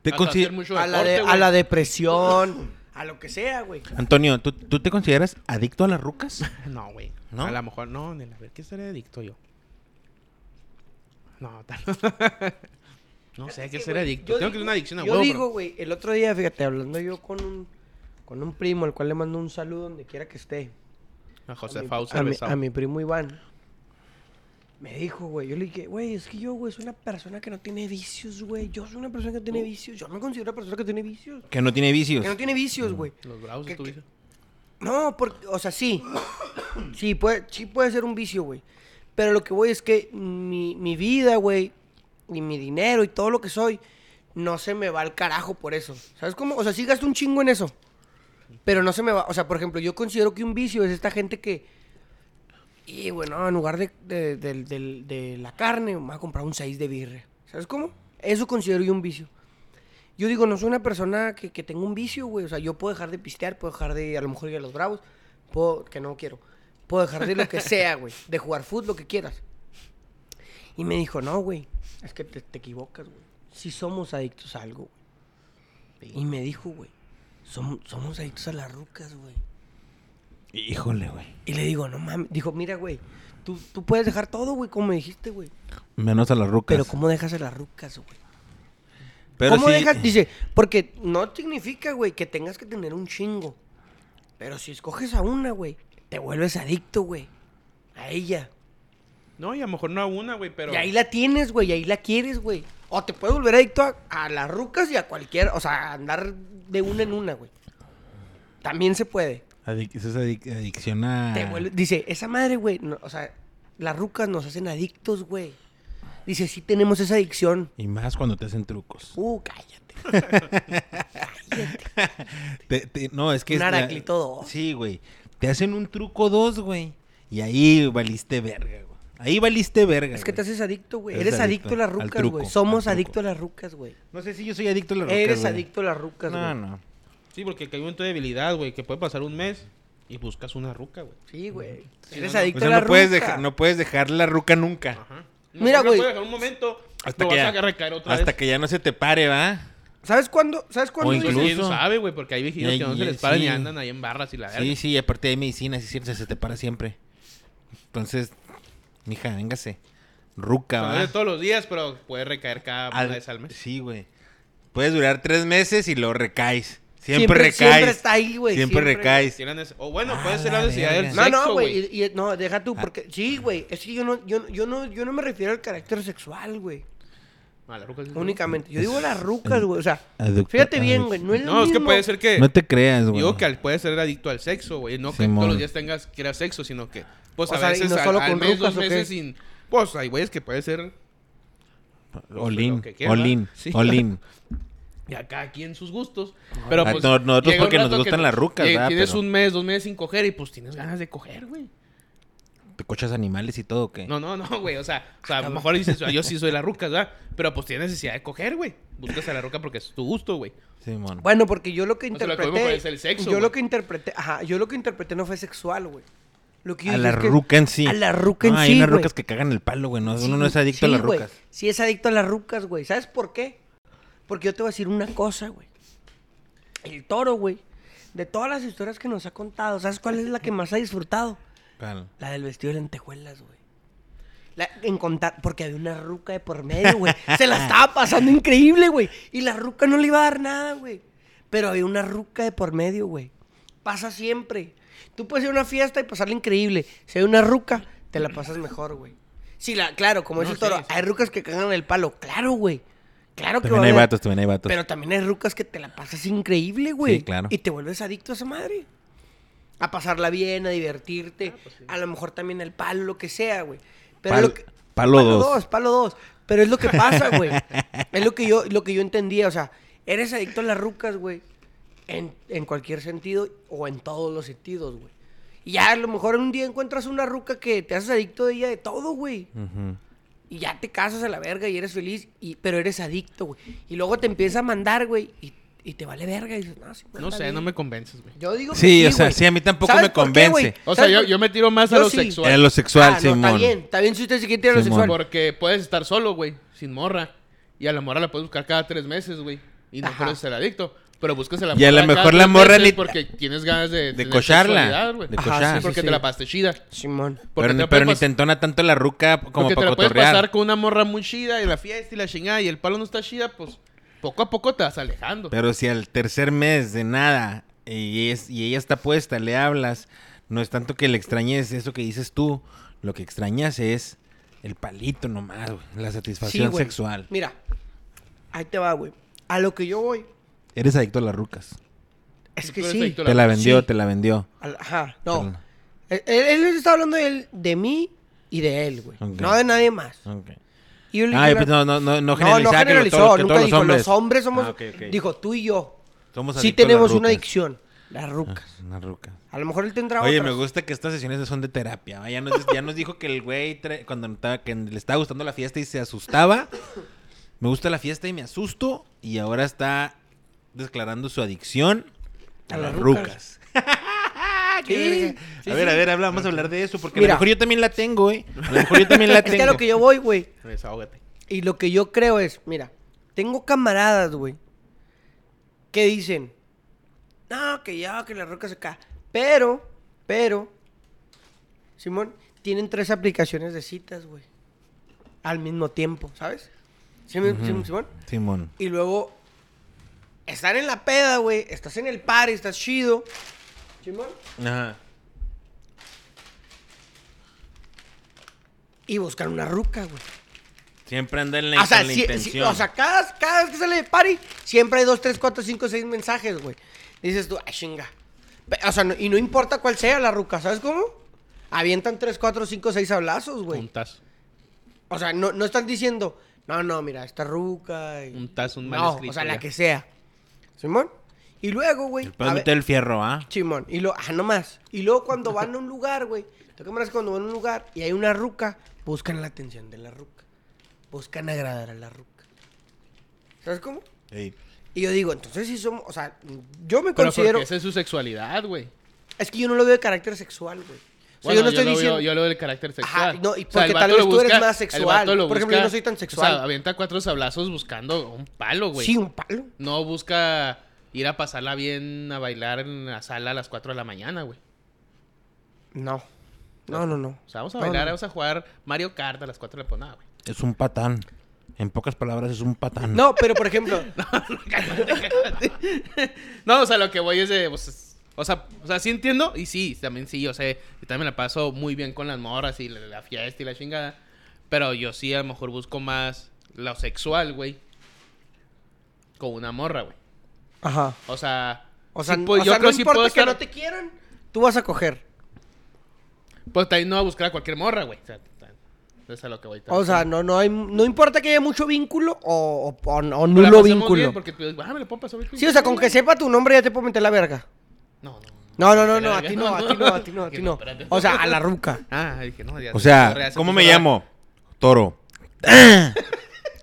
Te Hasta consider- hacer mucho a la, deporte, de- a güey. la depresión, <clears throat> a lo que sea, güey. Antonio, ¿tú, tú te consideras adicto a las rucas? <laughs> No, güey. ¿No? A lo mejor no, Nel, a ver, ¿qué seré adicto yo? No, tal. <laughs> no sé, ¿qué que, seré güey, adicto? yo Tengo que digo- ser una adicción a Yo huevo. digo, güey, el otro día, fíjate, hablando yo con un, con un primo, al cual le mando un saludo donde quiera que esté. A José a mi- Fausto a, mi, a mi primo Iván. Me dijo, güey, yo le dije, güey, es que yo, güey, soy una persona que no tiene vicios, güey. Yo soy una persona que no tiene vicios. Yo me considero una persona que tiene vicios. Que no tiene vicios. Que no tiene vicios, güey. Los bravos que- estuviste. No, porque, o sea, sí. Sí puede, sí puede ser un vicio, güey. Pero lo que voy es que mi, mi vida, güey, y mi dinero y todo lo que soy, no se me va al carajo por eso. ¿Sabes cómo? O sea, sí gasto un chingo en eso. Pero no se me va. O sea, por ejemplo, yo considero que un vicio es esta gente que. Y bueno, en lugar de, de, la carne, me voy a comprar un 6 de birre. ¿Sabes cómo? Eso considero yo un vicio. Yo digo, no soy una persona que, que tenga un vicio, güey. O sea, yo puedo dejar de pistear, puedo dejar de a lo mejor ir a los bravos, puedo, que no quiero. Puedo dejar de lo que sea, güey. De jugar fútbol, lo que quieras. Y me dijo, no, güey. Es que te, te equivocas, güey. Si somos adictos a algo, güey. Y me dijo, güey. Somos, somos adictos a las rucas, güey. Híjole, güey. Y le digo, no mames. Dijo, mira, güey. Tú, tú puedes dejar todo, güey, como me dijiste, güey. Menos a las rucas. Pero ¿cómo dejas a las rucas, güey? Pero ¿Cómo sí- dejas? Dice, porque no significa, güey, que tengas que tener un chingo. Pero si escoges a una, güey, te vuelves adicto, güey. A ella. No, y a lo mejor no a una, güey, pero. Y ahí la tienes, güey, y ahí la quieres, güey. O te puedes volver adicto a, a las rucas y a cualquier, o sea, a andar de una en una, güey. También se puede. Adic- eso es adic- adicción a... Te vuelve- dice, esa madre, güey, no, o sea, las rucas nos hacen adictos, güey. Dice, sí tenemos esa adicción. Y más cuando te hacen trucos. Uh, cállate. <laughs> Te- te- no, es que... Un Heraclito dos. Sí, güey. Te hacen un truco dos, güey. Y ahí valiste verga, güey. Ahí valiste verga, Es que te haces adicto, güey. Eres Eres adicto, adicto a las rucas, truco, güey. Somos adictos a las rucas, güey. No sé si yo soy adicto a las rucas, Eres güey. adicto a las rucas, güey. No, no. Sí, porque hay un momento de debilidad, güey, que puede pasar un mes y buscas una ruca, güey. Sí, güey. Sí, Eres no, no. adicto O sea, a la no puedes, ruca. dejar, no puedes dejar la ruca nunca. Ajá. Mira, No, no güey. dejar un momento. Hasta que, vas ya, a recaer otra hasta vez. que ya no se te pare, ¿va? ¿Sabes cuándo? ¿Sabes cuándo? O incluso- Pues, ¿Quién sabe, güey? Porque hay viejitos Ya- que no se les paran y sí. andan ahí en barras y la verga. Sí, sí, aparte hay medicina, sí cierto, se te para siempre. Entonces, mija, véngase. Ruca, No ¿va? es de todos los días, pero puede recaer cada Al- una vez al mes. Sí, güey. Puedes durar tres meses y lo recaes. Siempre, Siempre- recaes. siempre está ahí, güey, Siempre, siempre. recaes. O bueno, Ah, puede ser la necesidad del. No, sexo, no, güey. güey. y- y- No, deja Ah. tú, porque... Sí, güey. Es que yo no, yo, yo, no, yo no me refiero al carácter sexual, güey. Ah, Únicamente. Yo digo las rucas, güey. O sea, Adicto- fíjate bien, güey. No es lo No, es que puede ser que... No te creas, güey. Digo que al- puede ser adicto al sexo, güey. No que todos los días tengas que ir a sexo, sino que... Pues O a sea, veces no al- solo al, con mes, rucas, dos meses sin... Pues hay güeyes que puede ser... Olín, lo que <laughs> Sí. Olín. Ya cada quien sus gustos. Pero pues. no- nosotros porque nos gustan que las rucas, ¿verdad? Tienes Pero- un mes, dos meses sin coger y pues tienes ganas de coger, güey. ¿Te cochas animales y todo o qué? No, no, no, güey. O sea, o sea a lo mejor dices, <laughs> "Ah, yo sí soy la ruca, ¿verdad? Pero pues tienes necesidad de coger, güey. Buscas a la ruca porque es tu gusto, güey. Simón. Bueno, porque yo lo que O sea, lo que interpreté. vemos es el sexo, yo güey. lo que interpreté. Ajá, yo lo que interpreté no fue sexual, güey. Lo que yo a la ruca en sí. A la ruca en Ah, sí. Hay unas güey. rucas que cagan el palo, güey. No, Sí, uno no es adicto a sí, las güey. rucas. Sí, es adicto a las rucas, güey. ¿Sabes por qué? Porque yo te voy a decir una cosa, güey. El toro, güey. De todas las historias que nos ha contado, ¿sabes cuál es la que más ha disfrutado? Cal- La del vestido de lentejuelas, güey. La- en contar, porque había una ruca de por medio, güey. <laughs> Se la estaba pasando increíble, güey. Y la ruca no le iba a dar nada, güey. Pero había una ruca de por medio, güey. Pasa siempre. Tú puedes ir a una fiesta y pasarla increíble. Si hay una ruca, te la pasas mejor, güey. Sí, la, claro, como No, dice el toro, sí, sí. hay rucas que cagan el palo. Claro, güey. Claro que También va a hay haber. vatos, también hay vatos. Pero también hay rucas que te la pasas increíble, güey. Sí, claro. Y te vuelves adicto a esa madre. A pasarla bien, a divertirte. Ah, pues A lo mejor también el palo, lo que sea, güey. Pero Pal- lo que- palo dos. Palo dos. Pero es lo que pasa, <laughs> güey. es lo que yo, lo que yo entendía. O sea, eres adicto a las rucas, güey. En, en cualquier sentido o en todos los sentidos, güey. Y ya a lo mejor un día encuentras una ruca que te haces adicto de ella de todo, güey. Ujú. Y ya te casas a la verga y eres feliz, y, pero eres adicto, güey. Y luego te empieza a mandar, güey, y, y te vale verga. Y dices, no, sí, No está sé, bien". no me convences, güey. Yo digo que Sí, o sea, güey. sí, a mí tampoco ¿Sabes me qué, convence. O sea, ¿Sabes yo, yo me tiro más a lo sí. sexual. Era lo sexual, Ah, no, Simón. está bien, está bien si usted se quiere tirar a lo sexual. Porque puedes estar solo, güey, sin morra. Y a la morra la puedes buscar cada tres meses, güey. Y no puedes ser adicto. Pero buscas a la Y a lo morra mejor la morra ni- Porque tienes ganas de... De cocharla. De cochar. sí, Porque sí, te la pasaste chida. Simón. Porque Pero, te pero puede ni te entona tanto la ruca como Porque te la puedes cotorrear. pasar con una morra muy chida y la fiesta y la chingada y el palo no está chida, pues poco a poco te vas alejando. Pero si al tercer mes de nada y, es, y ella está puesta, le hablas, no es tanto que le extrañes eso que dices tú, lo que extrañas es el palito nomás, güey, la satisfacción sexual. Mira, ahí te va, güey. A lo que yo voy, Eres adicto a las rucas. es que sí. Te la vendió, Sí. te la vendió. Ajá, no. Él, él- él está hablando de, él, de mí y de él, güey. No de nadie más. Ok. Y yo le Ay, dije, pues no, no, no, no no, no que generalizó, todos- que nunca todos dijo, los hombres. los hombres somos... Ah. Dijo, tú y yo. Somos Sí tenemos una adicción. Las rucas. Ah, Una ruca. A lo mejor él tendrá Oye, otras. me gusta que estas sesiones son de terapia. ¿va? Ya nos, ya nos dijo que el güey, cuando estaba- que le estaba gustando la fiesta y se asustaba. Me gusta la fiesta y me asusto. Y ahora está declarando su adicción a, A las rucas. rucas. <laughs> <laughs> Sí, a ver, sí. a ver, habla, vamos a hablar de eso. Porque Mira. a lo mejor yo también la tengo, güey. A lo mejor yo <laughs> también la Es tengo. que a lo que yo voy, güey. Desahógate. Y lo que yo creo es, mira, tengo camaradas, güey, que dicen, no, que ya, que la roca se cae. Pero, pero, Simón, tienen tres aplicaciones de citas, güey. Al mismo tiempo, ¿sabes? ¿Sí, me- Ujú. sí, Simón? Simón. Y luego, están en la peda, güey. Estás en el party, estás chido. Simón. Ajá. Y buscan una ruca, güey. Siempre anda en la, O sea, la intención. o sea cada, cada vez que sale de party, siempre hay dos, tres, cuatro, cinco, seis mensajes, güey. Dices tú, ay, chinga. O sea, no- y no importa cuál sea la ruca, ¿sabes cómo? Avientan tres, cuatro, cinco, seis hablazos, güey. Juntas. O sea, no, no están diciendo, no, no, mira, esta ruca. y- Un tazo, un mal No, escrito, o sea, ya. la que sea. ¿Simón? Y luego, güey. El a pedo es ver- meter el fierro, ¿ah? Simón. Y luego, ah, nomás. Y luego cuando van a un lugar, güey. ¿Tú qué me haces cuando van a un lugar y hay una ruca? Buscan la atención de la ruca. Buscan agradar a la ruca. ¿Sabes cómo? Y yo digo, entonces sí somos, o sea, yo me Pero considero... porque esa es su sexualidad, güey. Es que yo no lo veo de carácter sexual, güey. O sea, Bueno, yo no estoy lo diciendo... veo- yo lo del carácter sexual. Ajá, no, y O sea, porque tal vez tú eres más el sexual. vato lo Por ejemplo, yo no soy tan sexual. O sea, avienta cuatro sablazos buscando un palo, güey. Sí, un palo. No busca ir a pasarla bien a bailar en la sala a las 4 de la mañana, güey. No. No, no, no. O sea, vamos a No, bailar, no. vamos a jugar Mario Kart a las 4 de la mañana, güey. Es un patán. En pocas palabras, es un patán. No, pero por ejemplo... <laughs> no, o sea, lo que voy es de. pues, es- o, sea, o sea, sí entiendo. Y sí, también sí, yo sé. Y también me la paso muy bien con las morras y la, la fiesta y la chingada. Pero yo sí a lo mejor busco más lo sexual, güey. Con una morra, güey. Ajá. O sea. O sea, sí, pues, o yo sea, creo no sí importa puedo que no te quieran, tú vas a coger. Pues también no va a buscar a cualquier morra, güey. O sea, Es a lo que voy. O sea, no, no, hay, no importa que haya mucho vínculo o, o, o- o nulo vínculo. bien Porque tú dices, ah, me le puedo pasar Sí, o sea, con que sepa tu nombre ya te puedo meter la verga. No, no. No, no, no, no, a ti no, a ti no, a ti no, a ti no. O sea, a la ruca. <laughs> Ah, dije, no, ya. O se sea, ¿cómo me la- llamo? Toro. <laughs>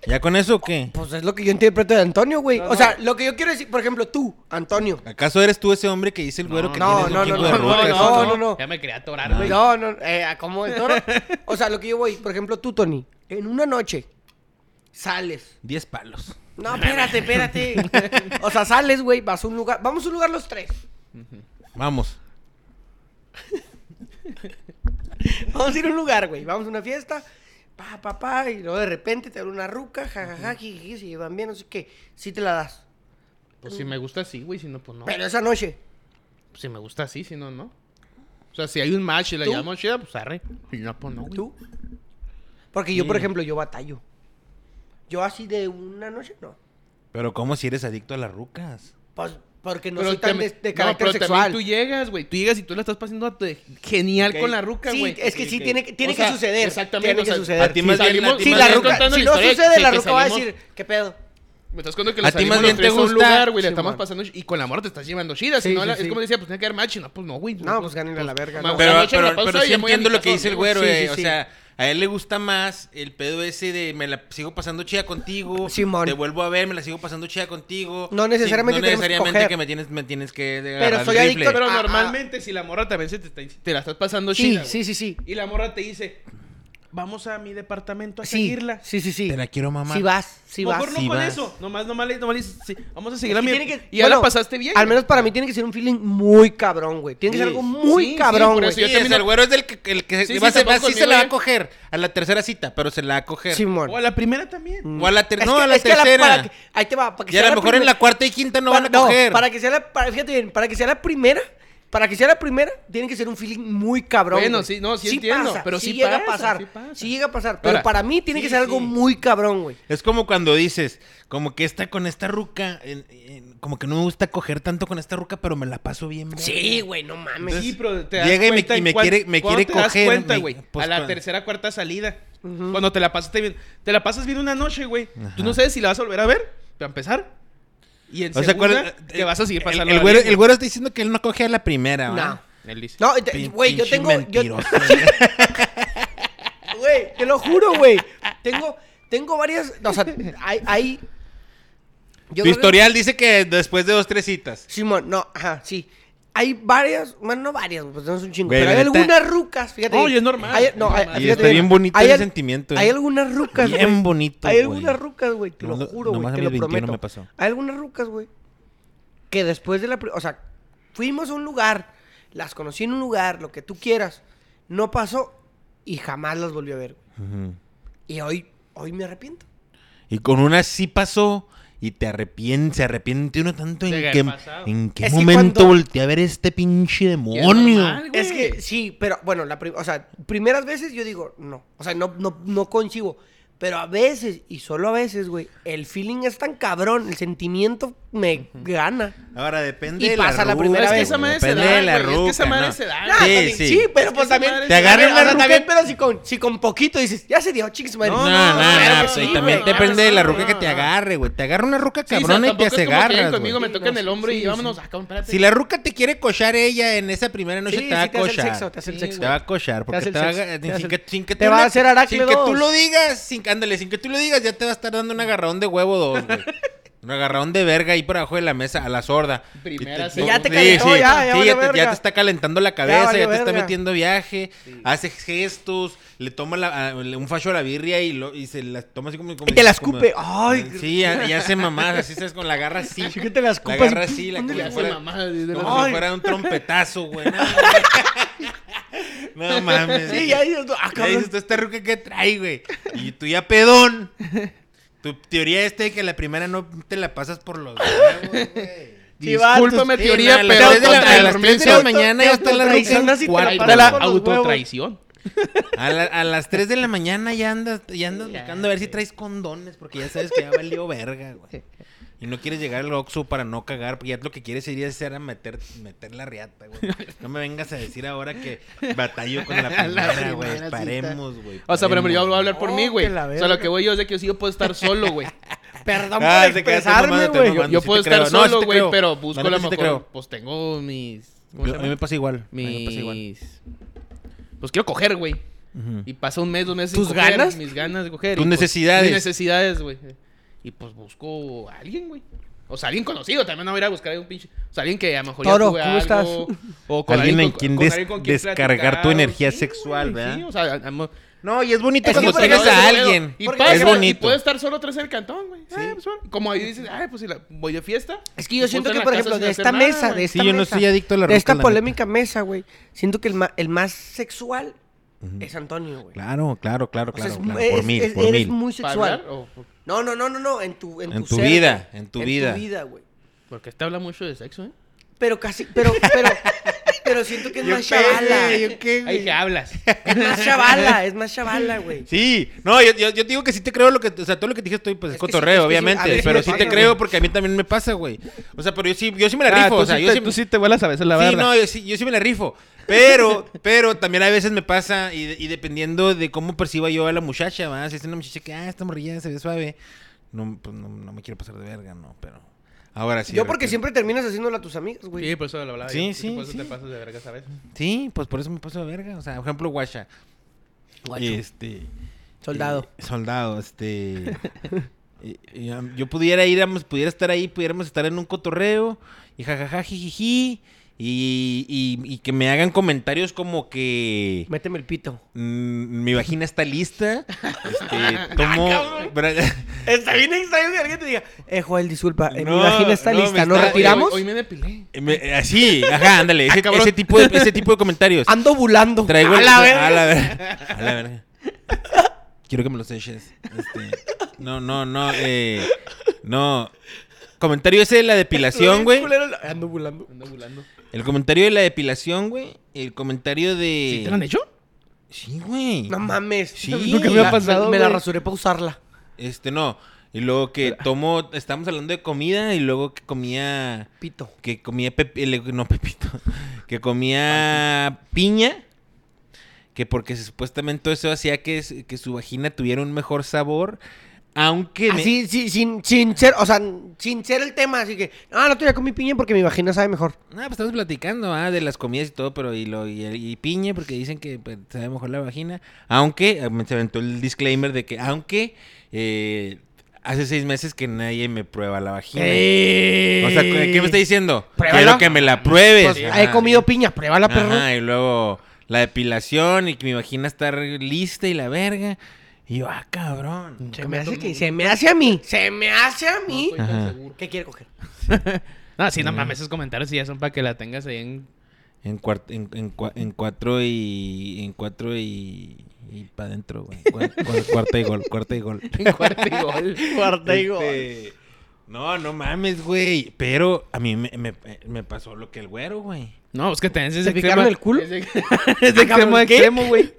¿Ya con eso o qué? Pues es lo que yo interpreto de Antonio, güey. O sea, lo que yo quiero decir, por ejemplo, tú, Antonio. ¿Acaso eres tú ese hombre que dice el güero que no, tienes no, no, de no, rucas? no, no, no. Ya me quería atorar, güey. No, no, eh, como el toro. O sea, lo que yo voy, por ejemplo, tú, Tony, en una noche sales. 10 palos. No, espérate, espérate. <laughs> O sea, sales, güey, vas a un lugar. Vamos a un lugar los tres. Vamos. <laughs> Vamos a ir a un lugar, güey. Vamos a una fiesta. Pa, pa, pa. Y luego de repente te da una ruca, jajaja, jiji, se llevan bien, no sé qué. Sí te la das. Pues si me gusta así, güey, si no, pues no. Pero esa noche. Pues si me gusta así, si no, no. O sea, si hay un match y la ¿Tú? llamo chida, pues arre. Si no, pues no, güey. ¿Tú? Porque yo, por ejemplo, yo batallo. Yo así de una noche, no. Pero ¿cómo si eres adicto a las rucas? Pues porque no Pero soy tan de, de no, carácter pero sexual. también tú llegas, güey. Tú llegas y tú la estás pasando genial Ok. con la ruca, Sí, güey. es que sí, ok. tiene, que- tiene O que sea, suceder. exactamente, Tiene o que sea, suceder. a ti más Sí, bien- salimos- Sí, más la ruca, contando si la no sucede, de la que ruca va a decir, ¿qué pedo? Me estás contando que le A ti más bien te gusta- lugar, güey, le Sí, estamos man. pasando y con la morra te estás llevando chida. Sí, si no, sí, sí. es como decía, pues tiene que haber match no, pues no, güey. No, pues gánenle a la verga, no. Pero, pero, paso pero sí entiendo lo que dice el ¿no? güero, Sí, eh. sí, O sí. sea, a él le gusta más el pedo ese de me la sigo pasando chida contigo. Simón. Te vuelvo a ver, me la sigo pasando chida contigo. No necesariamente Sí, no que necesariamente que me tienes, me tienes que Pero soy adicto. Pero Ah, ah. normalmente si la morra también se te, está- te la estás pasando Sí, chida. sí, güey, sí, sí. Y la morra te dice, vamos a mi departamento a Sí, seguirla. sí, sí, sí. Te la quiero mamar. Sí vas, sí vas. Mejor no Sí con vas. eso. Nomás, nomás, nomás le dices, sí, vamos a seguirla a que mi... tiene que- Y ya bueno, la pasaste bien. Al menos para mí tiene que ser un feeling muy cabrón, güey. Tiene que ser algo muy cabrón, por güey. yo también el güero es el que, el que Sí, sí, va se conmigo, la va a coger a la tercera cita, pero se la va a coger. Simón. O a la primera también. O a la ter- Es no, que- a la es que tercera. para que- ahí te va. Para que y a lo mejor en la cuarta y quinta no van a coger. para que sea la, para, fíjate bien, para que sea la primera, para que sea la primera, tiene que ser un feeling muy cabrón. Bueno, güey. sí, no, sí entiendo, pero sí llega pasa, a pasar, sí pasa. sí llega a pasar, pero Ahora, para mí tiene que sí, ser algo sí. muy cabrón, güey. Es como cuando dices, como que está con esta ruca, en- en- como que no me gusta coger tanto con esta ruca, pero me la paso bien. verga. Sí, güey, no mames. Sí, pero te das llega y me- cuenta y me quiere- me ¿cuándo quiere te das coger, cuenta, me- güey? pues, a la cuando- tercera, cuarta salida. Cuando te la pasaste bien. Te la pasas bien una noche, güey. Ajá. Tú no sabes si la vas a volver a ver, para empezar. Y en O sea, ¿cuál segunda, es- que vas a seguir el- pasando. El, güero, el güero está diciendo que él no coge a la primera, No. ¿va? Él dice. No, güey, yo tengo. <laughs> Güey, te lo juro, güey. Tengo, tengo varias. O sea, hay. hay yo Tu que- historial dice que después de dos, tres citas. Simón, no, ajá, sí. Hay varias, bueno, no varias, pues tenemos un chingo. Güey, pero la hay neta- algunas rucas, fíjate. No, bien. y es normal, Hay- es no, hay-. Y fíjate está bien bonito Hay al- sentimiento, Hay eh. algunas rucas, Bien güey. bonito, Hay güey. algunas rucas, güey, te lo No, juro, güey, nomás a te mis lo 21 prometo. me pasó. Hay algunas rucas, güey, que después de la... pri- O sea, fuimos a un lugar, las conocí en un lugar, lo que tú quieras, no pasó y jamás las volví a ver. güey. Ujú. Y hoy, hoy me arrepiento. Y con una sí pasó y te arrepiente, se arrepiente uno tanto en qué, en qué Es momento cuando- volteé a ver este pinche demonio. Es que sí, pero bueno, la o sea, primeras veces yo digo, no, o sea, no, no, no coincido. Pero a veces, y solo a veces, güey, el feeling es tan cabrón, el sentimiento me gana. Ahora depende Y de pasa la primera Es que vez. esa madre se depende da, de la güey, es que esa madre ¿no? se da. Sí, también, sí. sí, pero Es pues también. Te se agarra da. o una ruca- también, pero si con, si con poquito dices, ya se dio, chicos, madre. No, No, no, pues, sí, también depende de la ruca No, que te agarre, güey. Te agarra una ruca Sí, o sea, cabrona y te hace garras, conmigo me el hombro y vámonos acá, espérate. Si la ruca te quiere cochar ella en esa primera noche, te va a cochar. te hace el Sí, sexo. Te va a cochar, porque te, va a, te sin, hace que, el- sin que te tú va a hacer Sin que tú lo digas, sin que tú lo digas, ya te va a estar dando un agarrón de huevo dos, güey. Un agarrón de verga ahí por abajo de la mesa, a la sorda. Primera, Y sí. Ya te sí, calentó, sí, ya, ya sí, valió te, ya verga. te está calentando la cabeza, ya, te está metiendo viaje, hace gestos, le toma la- a- le- un facho a la birria y, lo, y se la toma así como... como Y te la como- escupe. Ay, Sí, y hace <laughs> mamadas, así, ¿sabes? Con la garra así. Sí, que te la La escupas agarra y- así, la ¿dónde como Le si hace fuera, como la- si fuera un trompetazo, güey. No, no mames. Sí, ya dices, ah, Ya dices, tú esta ruca que trae, güey. Y tú ya pedón. <laughs> Tu teoría esta de que la primera no te la pasas por los huevos, güey. Discúlpame, Sí, teoría, no, pero de la- a las dormir tres de la mañana ya está la y te la autotraición. A, la- a las 3 de la mañana ya andas, ya andas Ya, buscando a ver si traes condones, porque ya sabes que ya valió verga, güey. Y no quieres llegar al Oxxo para no cagar, porque ya lo que quieres sería hacer a meter, meter la riata, güey. <laughs> No me vengas a decir ahora que <laughs> batallo con <laughs> la primera, güey. Paremos, güey. O sea, pero yo voy a hablar por Oh, mí, güey. O sea, lo que voy yo es de que yo sí yo puedo estar solo, güey. Perdón Ah, por expresarme, güey. Yo sí puedo estar creo. Solo, güey, pero busco la sí mejor. Pues tengo mis. ¿Cómo se Yo- a mí me pasa igual. a mí me pasa igual. Mis. Pues quiero coger, güey. Y pasa un mes, dos meses. ¿Tus sin coger, ganas? Mis ganas de coger. Tus y, pues, necesidades. Mis necesidades, güey. Y pues busco a alguien, güey. O sea, alguien conocido. También no voy a ir a buscar a un pinche. O sea, alguien que a lo mejor Toro, ya tuve ¿cómo algo, estás? O con Alguien en con- quien con des- alguien con quien descargar platicar, tu energía sí, sexual, güey, ¿verdad? Sí, o sea, amo- No, y es bonito Es cuando tienes a alguien. Y pasa, es y bonito. puedo estar solo tres en el cantón, güey. Ah, pues, bueno. Como ahí dices, ay, pues si la, voy de fiesta. Es que yo y siento que, por ejemplo, de esta nada, mesa, güey. de Sí, esta yo no mesa, soy adicto a la de esta neta. polémica mesa, güey, siento que el, ma- el más sexual es Antonio, güey. Claro, claro, claro, O sea, claro. es- claro. Por mil, es- por eres mil. muy ¿Para sexual. hablar o por- No, no, no, no, no, en tu, en En tu, tu ser, vida, en tu vida. En tu vida, güey. Porque te habla mucho de sexo, ¿eh? Pero casi, pero, pero, <laughs> pero siento que es más chavala. Ahí que hablas. Es más chavala, es más chavala, güey. Sí, no, yo, yo, yo digo que sí te creo lo que, o sea, todo lo que te dije estoy, pues es, sí, cotorreo, sí, obviamente, ver, sí pero sí te creo porque a mí también me pasa, güey. O sea, pero yo sí, yo sí me la Ah, rifo, o sea, sí yo te- sí, tú sí te vuelas a veces la sí, barra. no, yo sí, yo sí me la rifo, pero, <laughs> pero también a veces me pasa y, y dependiendo de cómo perciba yo a la muchacha, ¿va? Si es una muchacha que, ah, esta morrilla se ve suave, no, pues no, no me quiero pasar de verga, no, pero ahora sí. Yo porque repente- siempre terminas haciéndolo a tus amigas, güey. Sí, por eso lo hablaba. Sí, yo. sí, Por eso sí. te pasas de verga, ¿sabes? Sí, pues por eso me paso de verga, o sea, por ejemplo, guacha. Guacho. Este... Soldado. Eh, soldado, este. <laughs> eh, am- yo pudiera ir, pudiera estar ahí, pudiéramos estar en un cotorreo y jajaja, jijiji. Y, y, y que me hagan comentarios como que Méteme el pito. mm, mi vagina está lista. Este, <laughs> tomo. Bra- <laughs> Está bien extraño que alguien te diga, eh, Joel, disculpa, eh, mi vagina está no, lista, me ¿nos está- retiramos? Hoy, hoy me depilé. me- así, ajá, ándale. Ese, Ah, ese tipo de, ese tipo de comentarios. <laughs> Ando bulando. Traigo a el- la verga. A la verga. A la verga. Quiero que me los eches. Este, no, no, no. Eh, no. Comentario ese de la depilación, güey. Ando bulando. Ando burlando. El comentario de la depilación, güey. El comentario de. ¿Sí te lo han hecho? Sí, güey. No mames. Sí. Nunca me ha La- pasado, Me la rasuré para usarla. Este, no. Y luego que tomo. Estamos hablando de comida y luego que comía. Pito. Que comía. le- no, <laughs> Pepito. Que comía piña. Que porque supuestamente eso hacía que, que su vagina tuviera un mejor sabor. Aunque. me- Así, sí, sin, sin ser, o sea, sin ser el tema, así que, no, no te voy a comer piña porque mi vagina sabe mejor. Ah, pues estamos platicando ah, de las comidas y todo, pero y, lo, y, y piña, porque dicen que pues, sabe mejor la vagina. Aunque, eh, me se aventó el disclaimer de que, aunque eh, hace seis meses que nadie me prueba la vagina. O sea, ¿qué me está diciendo? Pruébala. Quiero que me la pruebes. Pues, he comido piña, pruébala, perro. Ajá, y luego la depilación y que mi vagina está lista y la verga. Y yo, ah, cabrón. Se me hace que, se me hace a mí, se me hace a mí. No estoy tan Ajá. seguro. ¿Qué quiere coger? <laughs> No, sí, no mames, esos comentarios sí ya son para que la tengas ahí en... En, cuart- en, en, cua- en cuatro y. En cuatro y. Y para adentro, güey. Cua- cua- cuarta y gol, cuarta y gol. <laughs> en cuarto y gol. Cuarta y Este, No, no mames, güey. Pero a mí me, me, me pasó lo que el güero, güey. No, es que tenés ese ¿Se extremo... picaron el culo? <laughs> Ese, ese extremo de ¿Qué? extremo, güey.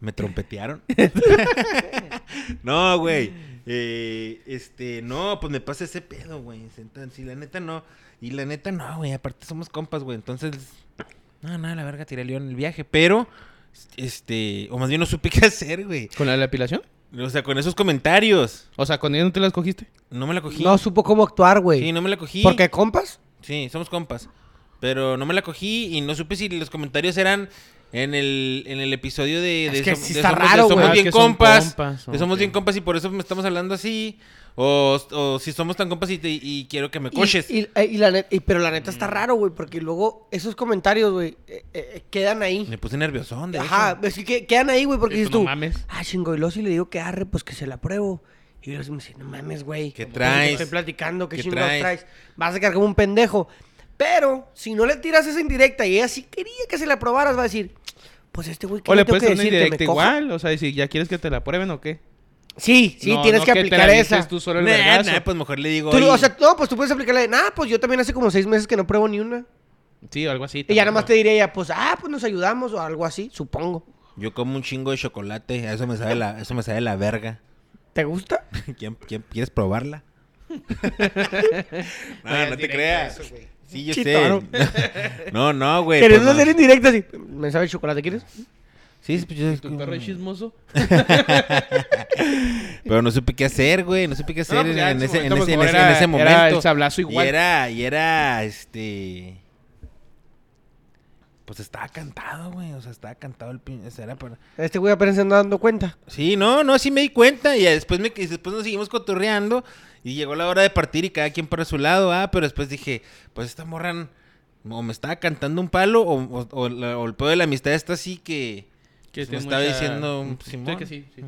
Me trompetearon. <laughs> no, güey. Eh, este, no, pues me pasa ese pedo, güey. Entonces, Sí, la neta no. Y la neta no, güey. Aparte somos compas, güey. Entonces, no, no, la verga tiré el león en el viaje. Pero, este, o más bien no supe <laughs> qué hacer, güey. ¿Con la depilación? O sea, con esos comentarios. O sea, ¿con ella no te las cogiste? No me la cogí. No supo cómo actuar, güey. Sí, no me la cogí. ¿Por qué, compas? Sí, somos compas. Pero no me la cogí y no supe si los comentarios eran en el, en el episodio de, Es de Som- sí de está Somos, de raro, Somos güey. Ah, bien que son compas. compas, de Somos bien compas y por eso me estamos hablando así. O, o si somos tan compas y, te- y quiero que me coches. Y, y- eh, y la net- y- pero la neta está raro, güey, porque luego esos comentarios, güey, eh, eh, quedan ahí. Me puse nerviosón, de Ajá, hecho. es que que- quedan ahí, güey, porque dices pues, tú, no mames. ah, chingo, y luego si le digo que arre, pues que se la pruebo. Y luego me dice, no mames, güey. ¿Qué traes? Estoy platicando, ¿qué, ¿Qué chingados traes? traes? Vas a quedar como un pendejo. Pero, si no le tiras esa indirecta y ella sí quería que se la probaras, va a decir, pues este güey, ¿qué O le tengo puedes que hacer una decir? ¿Que me indirecta coja? igual. O sea, si ya quieres que te la prueben o qué. Sí, sí, No, tienes no que te aplicar la esa. tú solo el Nah, vergazo. nah, pues mejor le digo. Tú, "Oye, o sea, no, pues tú puedes aplicarle, nah, pues yo también hace como seis meses que no pruebo ni una. Sí, o algo así. Y ya nada más te diría ella, pues, ah, pues nos ayudamos o algo así, supongo. yo como un chingo de chocolate. a Eso me sabe la, eso me sabe la verga. ¿Te gusta? <laughs> ¿Quién- quién- ¿Quieres probarla? <laughs> <laughs> no, no te creas. Sí, yo Chitoro. sé. <laughs> No, no, güey. Queriendo pues no. hacer indirecta así. ¿Me sabe el chocolate quieres? Sí, pues yo- Tu perro es chismoso. <laughs> Pero no supe qué hacer, güey. No supe qué hacer No, pues en, en ese, en, momento, ese, en, pues, ese, era- en ese momento. era el sablazo igual. Y era, y era, este... Pues estaba cantado, güey. O sea, estaba cantado el pin... o sea, era para... Este güey apenas se anda dando cuenta. Sí, no, no, sí me di cuenta. Y después, me, y después nos seguimos cotorreando. Y llegó la hora de partir y cada quien para su lado. Ah, pero después dije, pues esta morra o me estaba cantando un palo o, o- o la- o el pedo de la amistad está así que... Que me tiene estaba mucha- diciendo Sí, Simón. que sí, sí.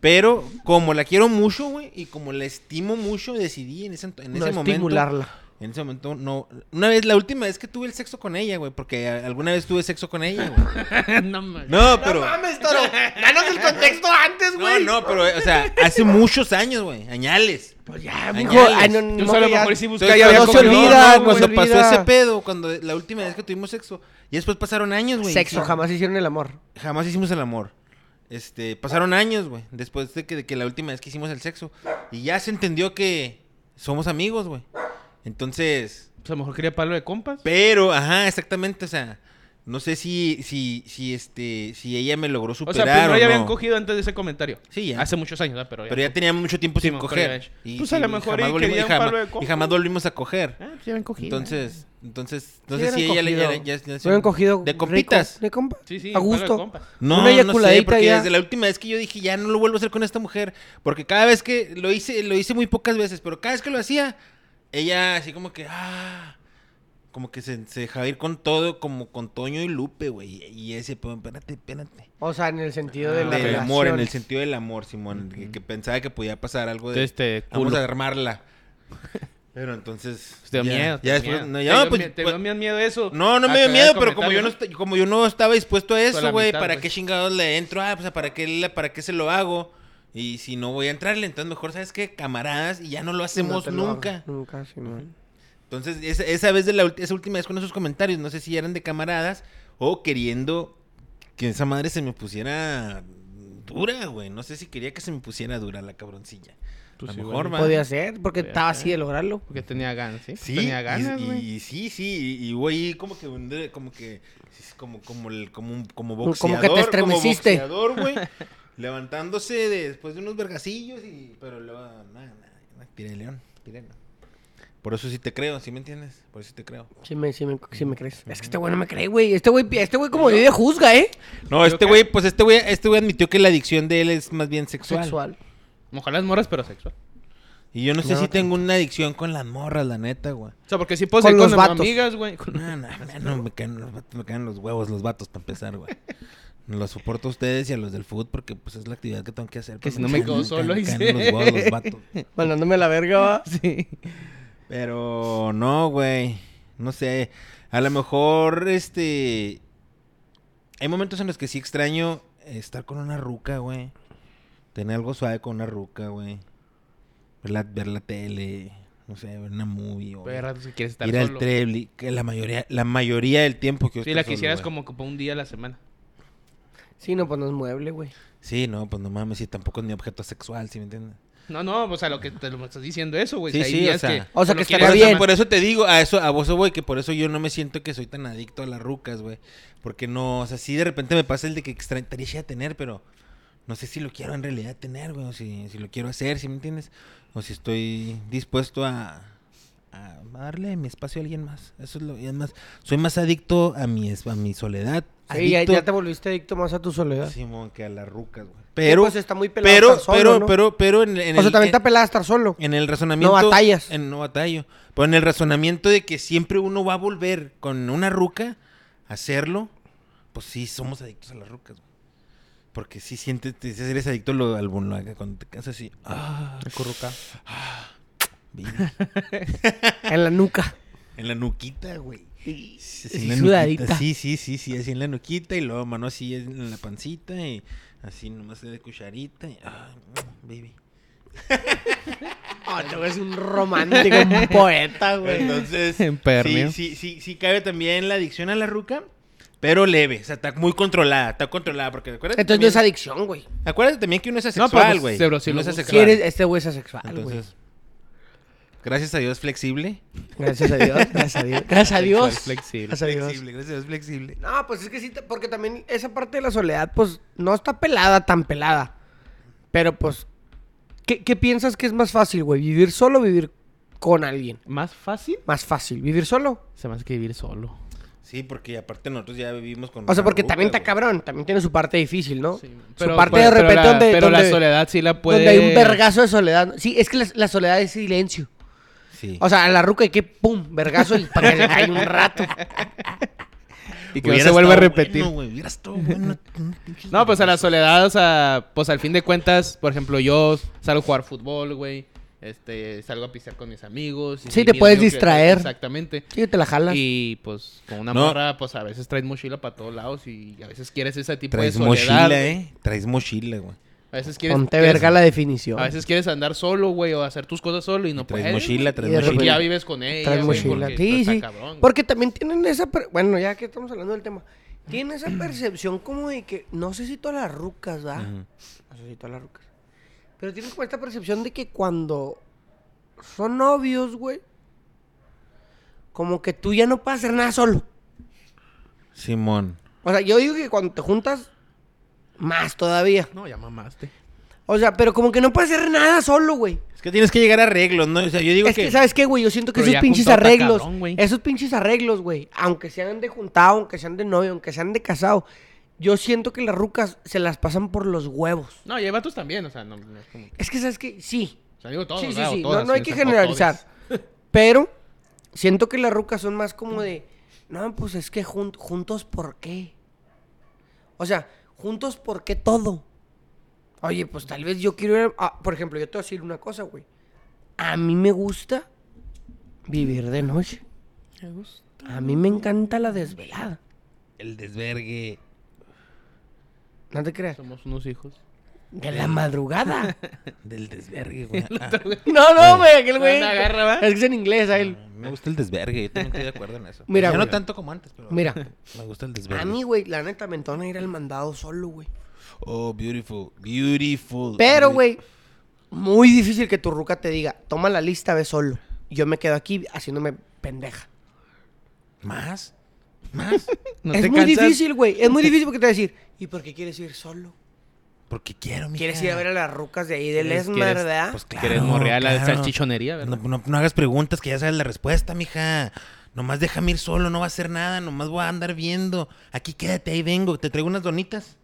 Pero como la quiero mucho, güey, y como la estimo mucho, decidí en ese, en no ese momento... estimularla. En ese momento, no. Una vez, la última vez que tuve el sexo con ella, güey. Porque alguna vez tuve sexo con ella, güey. <laughs> no mames. No, pero. No mames, Toro. Danos el contexto antes, No, güey. no, pero, o sea, hace muchos años, güey. Añales. Pues ya, mijo. Ay, no, no, lo ya- sí no se olvida, no, no cuando pasó ese pedo, cuando la última vez que tuvimos sexo. Y después pasaron años, güey. Sexo, Sí. jamás hicieron el amor. Jamás hicimos el amor. Este, pasaron años, güey. Después de que, de que la última vez que hicimos el sexo. Y ya se entendió que somos amigos, güey. Entonces. Pues a lo mejor quería palo de compas. Pero, ajá, exactamente, o sea, no sé si, si, si, este, si ella me logró O sea, superar primero o ya no. habían cogido antes de ese comentario. Sí, ya. Hace muchos años, ¿verdad? Pero ya. Pero ya teníamos mucho tiempo Sí, sin ya coger. Y, Pues a lo mejor jamás y volvimos, quería y un jamás- palo de y jamás volvimos a coger. Ah, pues ya habían cogido. Entonces, entonces, no Sí, sé si ella le, ya, ya, ya- Se hubieran cogido de rico, compitas. De compa. Sí, sí, A gusto. No, Una no sé, porque ya. desde la última vez que yo dije, ya no lo vuelvo a hacer con esta mujer, porque cada vez que lo hice, lo hice muy pocas veces, pero cada vez que lo hacía, ella así como que, ah, como que se, se dejaba ir con todo, como con Toño y Lupe, güey, y ese, pues, espérate, espérate. O sea, en el sentido de Ah, la Del amor, en el sentido del amor, Simón, que, que pensaba que podía pasar algo de, Entonces te vamos a armarla. <laughs> Pero entonces, Te dio ya- miedo. ya te dio después, miedo. no, Te ya, dio pues, Te pues, dio miedo eso. no, no me dio miedo, pero como yo, no, como yo no estaba dispuesto a eso, güey, ¿para pues. qué chingados le entro? Ah, pues, ¿para qué, ¿para qué se lo hago? Y si no voy a entrarle, entonces mejor, ¿sabes qué? Camaradas, y ya no lo No hacemos lo nunca. Nunca, sí, no. Entonces, esa, esa vez de la esa última vez con esos comentarios, no sé si eran de camaradas o queriendo que esa madre se me pusiera dura, güey. No sé si quería que se me pusiera dura la cabroncilla. Pues a sí, lo güey. mejor, va. Podía ser, porque Podía estaba ser. así de lograrlo. Porque tenía ganas, ¿sí? Sí, Tenía ganas, y, güey. y sí, sí, y, y ahí como que como que como como el como un como Como que te boxeador, estremeciste. boxeador, güey, <laughs> levantándose de- después de unos vergacillos y pero luego nada, nada, nada, tire león, tire león. Por eso sí te creo, ¿sí me entiendes? Por eso sí te creo. Sí me, sí me, sí me crees. Es que este güey no me cree, güey. Este güey, este güey como vive juzga, ¿eh? No, este güey, pues este güey, este güey admitió que la adicción de él es más bien sexual. Sexual. Ojalá las moras, pero sexual. Y yo no sé No, si tengo una adicción con las morras, la neta, güey. O sea, porque sí puedo Con ser los con vatos. amigas, güey. Con- No, no, no, me caen, los, me caen los huevos los vatos para empezar, güey. <laughs> Los soporto a ustedes y a los del food porque pues es la actividad que tengo que hacer. Que pero si no me quedo solo, dice. los vatos. <laughs> Mandándome la verga, va. Sí. Pero no, güey. No sé. A lo mejor, este... Hay momentos en los que sí extraño estar con una ruca, güey. Tener algo suave con una ruca, güey. Ver la, ver la tele, no sé, ver una movie. O Pero hay ratos que quieres estar ir al solo. Trebly, que la mayoría, la mayoría del tiempo que yo Sí, estoy la solo, quisieras güey. como por un día a la semana. Sí, no, pues no es mueble, güey. Sí, no, pues no mames, y tampoco es mi objeto sexual, ¿sí me entiendes? No, no, o sea, lo que te lo estás diciendo eso, güey. Sí, O sea, sí, o sea- que O sea, que estaría por, una eso, bien. por eso te digo, a eso, a vos, güey, que por eso yo no me siento que soy tan adicto a las rucas, güey. Porque no, o sea, sí de repente me pasa el de que extrañaría tener, pero no sé si lo quiero en realidad tener, güey, o si, si lo quiero hacer, ¿sí me entiendes? O si estoy dispuesto a, a darle mi espacio a alguien más. Eso es lo, y además, soy más adicto a mi, es- a mi soledad. Sí, ya, te volviste adicto más a tu soledad. Simón, que a las rucas, güey. Pero, Pero, pues está muy pelado pero, estar solo, pero, ¿no? pero, pero, en, en o sea, el- también en- está pelada estar solo. en el razonamiento. No batallas. En, no batallo. Pero en el razonamiento de que siempre uno va a volver con una ruca a hacerlo, pues sí, somos adictos a las rucas, güey. Porque sí sientes, te dices, eres adicto lo, al bono, cuando te casas así. Ah, Acurrucado. <laughs> En la nuca. En la nuquita, güey. Sí, así en la sudadita. Sí, sí, sí, sí, así en la nuquita y luego mano así en la pancita y así nomás de cucharita y, ah, baby. Oh, te ves un romántico, un poeta, güey. Entonces, <laughs> Empernio. sí, sí, sí, sí cabe también la adicción a la ruca, pero leve, o sea, está muy controlada, está controlada, porque acuérdate Entonces no es adicción, güey. acuérdate también que uno es No, asexual, pues, güey. pero sí uno es asexual. Quieres, este güey es asexual, güey. Entonces, Gracias a Dios, flexible. Gracias a Dios, gracias a Dios. <laughs> Gracias a Dios. Flexible. Gracias a Dios. Flexible, gracias a Dios, flexible. No, pues es que sí, porque también esa parte de la soledad, pues no está pelada tan pelada. Pero pues, ¿qué, qué piensas que es más fácil, güey? ¿Vivir solo o vivir con alguien? ¿Más fácil? Más fácil, ¿vivir solo? Se me hace que vivir solo. Sí, porque aparte nosotros ya vivimos con. O sea, porque también está cabrón, también tiene su parte difícil, ¿no? Sí, su parte de pero repente la- donde, Pero la donde- soledad sí la puede... donde hay un vergazo de soledad. Sí, es que la, la soledad es silencio. Sí. O sea, a la ruca hay que, pum, vergazo y para que caiga un rato. Y que no se vuelva a repetir. bueno, <laughs> bueno. No, pues a la soledad, o sea, pues al fin de cuentas, por ejemplo, yo salgo a jugar fútbol, güey. Este, salgo a pistear con mis amigos. y Sí, te puedes que- distraer. Exactamente. Sí, te la jalas. Y pues con una No. morra, pues a veces traes mochila para todos lados y a veces quieres ese tipo Traes de soledad. mochila, güey. eh. Traes mochila, güey. A veces quieres, Ponte quieres- verga la definición. A veces quieres andar solo, güey, o hacer tus cosas solo y no Traes puedes. mochila, traes Y repente- ya vives con ella, Traes güey, mochila. porque Sí, sí. cabrón. Porque también tienen esa... per- Bueno, ya que estamos hablando del tema. Tienen esa percepción como de que... No sé si todas las rucas, ¿verdad? Ujú. No sé si todas las rucas. Pero tienen como esta percepción de que cuando son novios, güey... Como que tú ya no puedes hacer nada solo. Simón. O sea, yo digo que cuando te juntas... Más todavía. No, ya mamaste. O sea, pero como que no puedes hacer nada solo, güey. Es que tienes que llegar a arreglos, ¿no? O sea, yo digo Es que, ¿sabes qué, güey? Yo siento que Pero esos pinches arreglos, cabrón, esos pinches arreglos, güey, aunque sean de juntado, aunque sean de novio, aunque sean de casado, yo siento que las rucas se las pasan por los huevos. No, y hay vatos también, o sea, no, no es como... Es que, ¿sabes qué? Sí. O sea, digo todos, sí, sí, sí. No, todas, no hay que generalizar. <laughs> Pero siento que las rucas son más como de, no, pues es que jun- juntos, ¿por qué? O sea, juntos, ¿por qué todo? Oye, pues tal vez yo quiero ir a- Por ejemplo, yo te voy a decir una cosa, güey. A mí me gusta vivir de noche. A mí me encanta la desvelada. El desvergue. No te creas. Somos unos hijos. De la madrugada. <laughs> Del desvergue, güey. No, no, güey, aquel güey. Es que es en inglés a él. me gusta el desvergue. Yo también estoy de acuerdo en eso. Mira, ya güey. no tanto como antes, pero. Mira. Me gusta el desvergue. A mí, güey, la neta me entona ir al mandado solo, güey. Oh, beautiful. Beautiful. Pero, güey, muy difícil que tu ruca te diga, toma la lista, ve solo. Y Yo me quedo aquí haciéndome pendeja. ¿Más? ¿Más? <laughs> ¿No es te muy cansas? difícil, güey. Es muy difícil porque te va a decir, ¿y por qué quieres ir solo? Porque quiero, mi ¿Quieres ir a ver a las rucas de ahí del ¿Quieres- Esmer, quieres- verdad? Pues claro. Quieres morrear la claro. salchichonería, ¿verdad? No, no- no hagas preguntas que ya sabes la respuesta, mija. Nomás déjame ir solo, no va a hacer nada, nomás voy a andar viendo. Aquí quédate, ahí vengo. Te traigo unas donitas.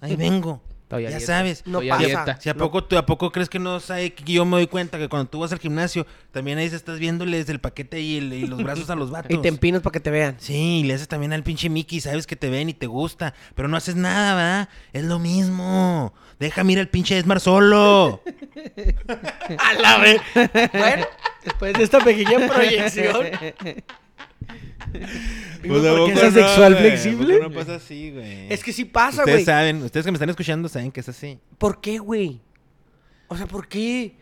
Ahí vengo. Estoy a ya dieta. sabes. No Estoy a pasa. dieta. Si a poco, tú, ¿A poco crees que no sabe que yo me doy cuenta que cuando tú vas al gimnasio, también ahí estás viéndoles el paquete y, el- y los brazos a los <laughs> vatos? y te empinas para que te vean. Sí, y le haces también al pinche Mickey, sabes que te ven y te gusta, pero no haces nada, ¿verdad? Es lo mismo. Deja mira el pinche Esmar solo. <laughs> A la vez. Bueno, después de esta pequeña proyección. <laughs> ¿por qué es asexual flexible? No pasa así, güey. Es que sí pasa, Ustedes güey. saben, ustedes que me están escuchando saben que es así. ¿Por qué, güey? O sea, ¿por qué?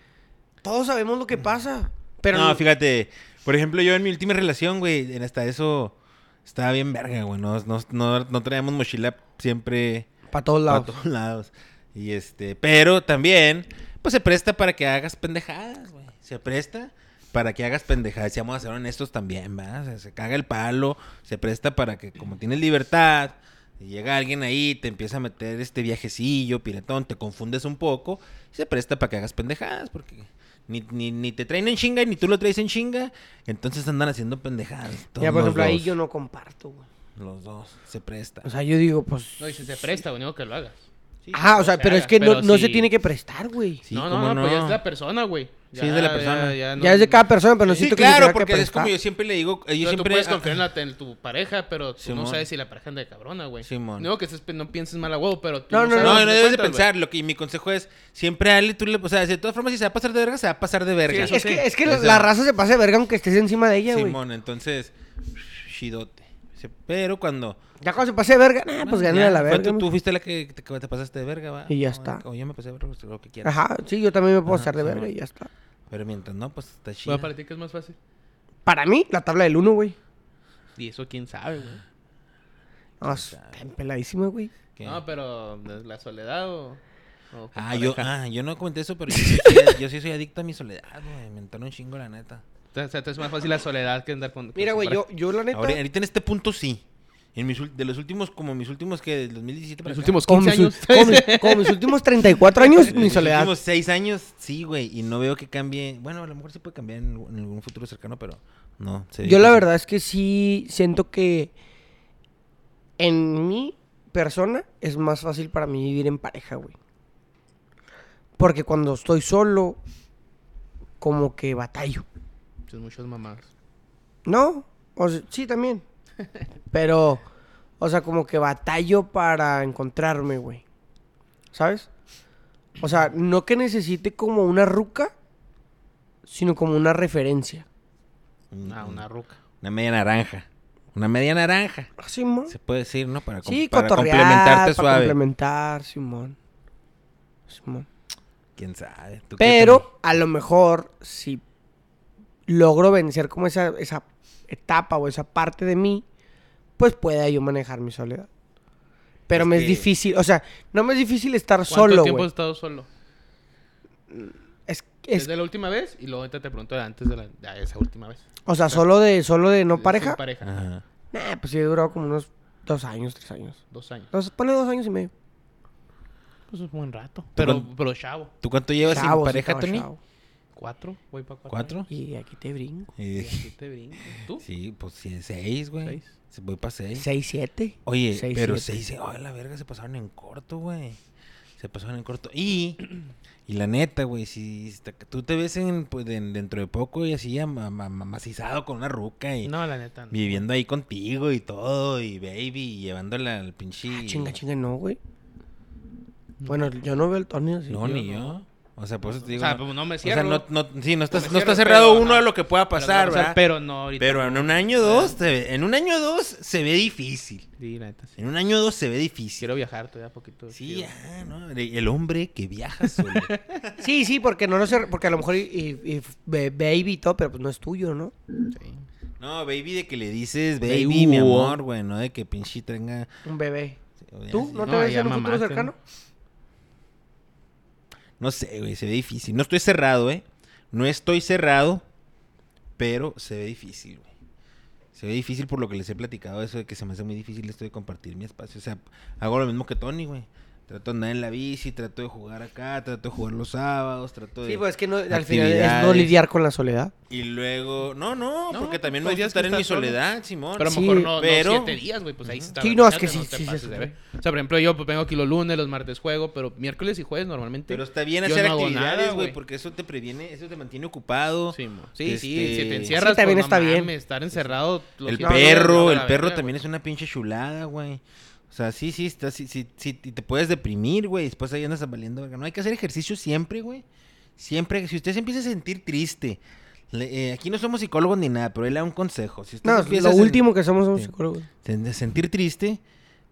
Todos sabemos lo que pasa. Pero no, fíjate, por ejemplo, yo en mi última relación, güey, en hasta eso estaba bien verga, güey. No, no, no, no traíamos mochila siempre Para todos para lados. todos lados. Y este, pero también, pues se presta para que hagas pendejadas, güey. Se presta para que hagas pendejadas. Si vamos a ser honestos también, sea, se caga el palo, se presta para que, como tienes libertad, y llega alguien ahí, te empieza a meter este viajecillo, piratón, te confundes un poco, se presta para que hagas pendejadas, porque ni, ni, ni te traen en chinga, ni tú lo traes en chinga, entonces andan haciendo pendejadas. Ya, por ejemplo, ahí yo no comparto, güey. Los dos, se presta. O sea, yo digo, pues... No, y si se presta, güey, no que lo hagas. Sí, Ah, o sea, se pero es que no, pero no se sí. tiene que prestar, güey. Sí, no, ¿cómo no, no, pues ya es la persona, güey. Sí, es de la persona. Ya, no- Ya es de cada persona, pero no Sí, siento que claro, que porque es como yo siempre le digo, yo Pero tú siempre... puedes confiar en, la- en tu pareja, pero tú no sabes si la pareja es de cabrona, güey. Simón. No que estés- no pienses mal a huevo, pero tú No, no, sabes No, no, debes de pensar. Lo que y mi consejo es, siempre él, tú le, o sea, de todas formas, si se va a pasar de verga, se va a pasar de verga. Es sí. que, es que la, raza se pasa de verga aunque estés encima de ella, güey. Simón, entonces, chidote. Pero cuando... Ya cuando se pase de verga, nah, pues ya, gánale a la verga. Tú, fuiste la que te, que te pasaste de verga, va. Y ya O- está. O yo me pasé de verga, pues, lo que quieras. Ajá, sí, yo también me puedo Ajá, pasar de verga y ya está. Pero mientras no, pues está chido. Bueno, para ti, ¿qué es más fácil? Para mí, la tabla del 1, güey. Y eso quién sabe, güey. No, está peladísima, güey. ¿Qué? No, pero ¿de la soledad o...? Ah, yo, ah, yo no comenté eso, pero yo sí, soy- yo sí soy adicto a mi soledad, güey. Me entró un chingo, la neta. O sea, te es más fácil la soledad que andar con. Mira, güey, yo, yo la neta. Ahora, ahorita en este punto sí. En mis, de los últimos, como mis últimos que del 2017 para Los acá. últimos como 15 mis, años. como mis- como mis últimos 34 <laughs> años, mi los soledad. últimos seis años, sí, güey. Y no veo que cambie. Bueno, a lo mejor sí puede cambiar en, en algún futuro cercano, pero no. se Yo la verdad es que sí siento que en mi persona es más fácil para mí vivir en pareja, güey. Porque cuando estoy solo, como que batallo. Son muchas mamás. No, o sea, sí también. <laughs> Pero, o sea, como que batallo para encontrarme, güey. ¿Sabes? O sea, no que necesite como una ruca, sino como una referencia. Ah, una ruca. Una media naranja. Una media naranja. Ah, Simón. Se puede decir, ¿no? Para, com- Sí, para cotorrear, complementarte para suave. complementar, Simón. Simón. ¿Quién sabe? ¿Tú qué Pero a lo mejor si logro vencer como esa, esa etapa o esa parte de mí, pues pueda yo manejar mi soledad. Pero Es me es difícil, o sea, no me es difícil estar ¿Cuánto solo, tiempo güey. has estado solo? Es, es- Desde la última vez y luego ahorita te pregunto de antes de, la, de esa última vez. o sea, solo de solo de no Sin pareja. pareja. Ajá. Nah, pues sí he durado como unos dos años, tres años. Dos años. Entonces, ponle dos años y medio. Pues es un buen rato. Pero, pero chavo. ¿Tú cuánto llevas Chavo, sin pareja, Tony? chavo. ¿Cuatro? Voy para cuatro. ¿Cuatro? Y aquí te brinco. Y- años. Y aquí te brinco. ¿Tú? Sí, pues sí, seis, güey. Seis. Se voy para seis. Seis, siete. Oye, Seis, pero siete. seis, ay, la verga, se pasaron en corto, güey. Se pasaron en corto. Y, <clears throat> y la neta, güey, si está- tú te ves en, pues, en- dentro de poco y así ama- amacizado con una ruca y No, la neta. No. viviendo ahí contigo y todo, y baby, y llevándola al pinche... Ah, chinga, chinga, no, güey. Bueno, yo no veo el Tony así. No, yo ni no. O sea, por eso te O digo... sea, no- pues no me o sea, cierro. no, no, sí, no estás, no está cierro, cerrado pero, uno ajá. a lo que pueda Pero pasar, no, o sea, ¿verdad? Pero no ahorita. Pero en un año o dos, ve- en un año o dos se ve difícil. Sí, la neta. sí. En un año o dos se ve difícil. Quiero viajar todavía poquito. Sí, ya, ¿no? El hombre que viaja solo. <laughs> Sí, sí, porque no lo sé, porque a lo mejor y, y- baby y todo, pero pues no es tuyo, ¿no? Sí. no, baby, de que le dices Baby, baby, mi amor, güey, no de que pinche tenga. Un bebé. ¿Tú? ¿No te No, ves en un futuro cercano? No sé, güey, se ve difícil. No estoy cerrado, ¿eh? No estoy cerrado, pero se ve difícil, güey. Se ve difícil por lo que les he platicado, eso de que se me hace muy difícil esto de compartir mi espacio. O sea, hago lo mismo que Tony, güey. Trato de andar en la bici, trato de jugar acá, trato de jugar los sábados, trato de... Sí, pues es que no, al final es no lidiar con la soledad. Y luego... No, no, No, porque también me hay gusta estar en mi solo. soledad, Simón. Pero a lo Sí, mejor no, pero- no siete días, güey. Pues ahí está. Sí, no, es que sí, sí, sí, sí. O sea, por ejemplo, yo pues, vengo aquí los lunes, los martes juego, pero miércoles y jueves normalmente. Pero está bien hacer actividades, güey, porque eso te previene, eso te mantiene ocupado. Sí, sí, sí, Este, si te encierras, Sí, también pues, está bien. estar encerrado. El perro, el perro también es una pinche chulada, güey. O sea, sí, sí, está, sí, sí, sí, y te puedes deprimir, güey. Después ahí andas valiendo, verga. No hay que hacer ejercicio siempre, güey. Siempre, si usted se empieza a sentir triste, le- eh, aquí no somos psicólogos ni nada, pero él da un consejo. Si usted No, lo último que somos somos psicólogos. de sentir triste,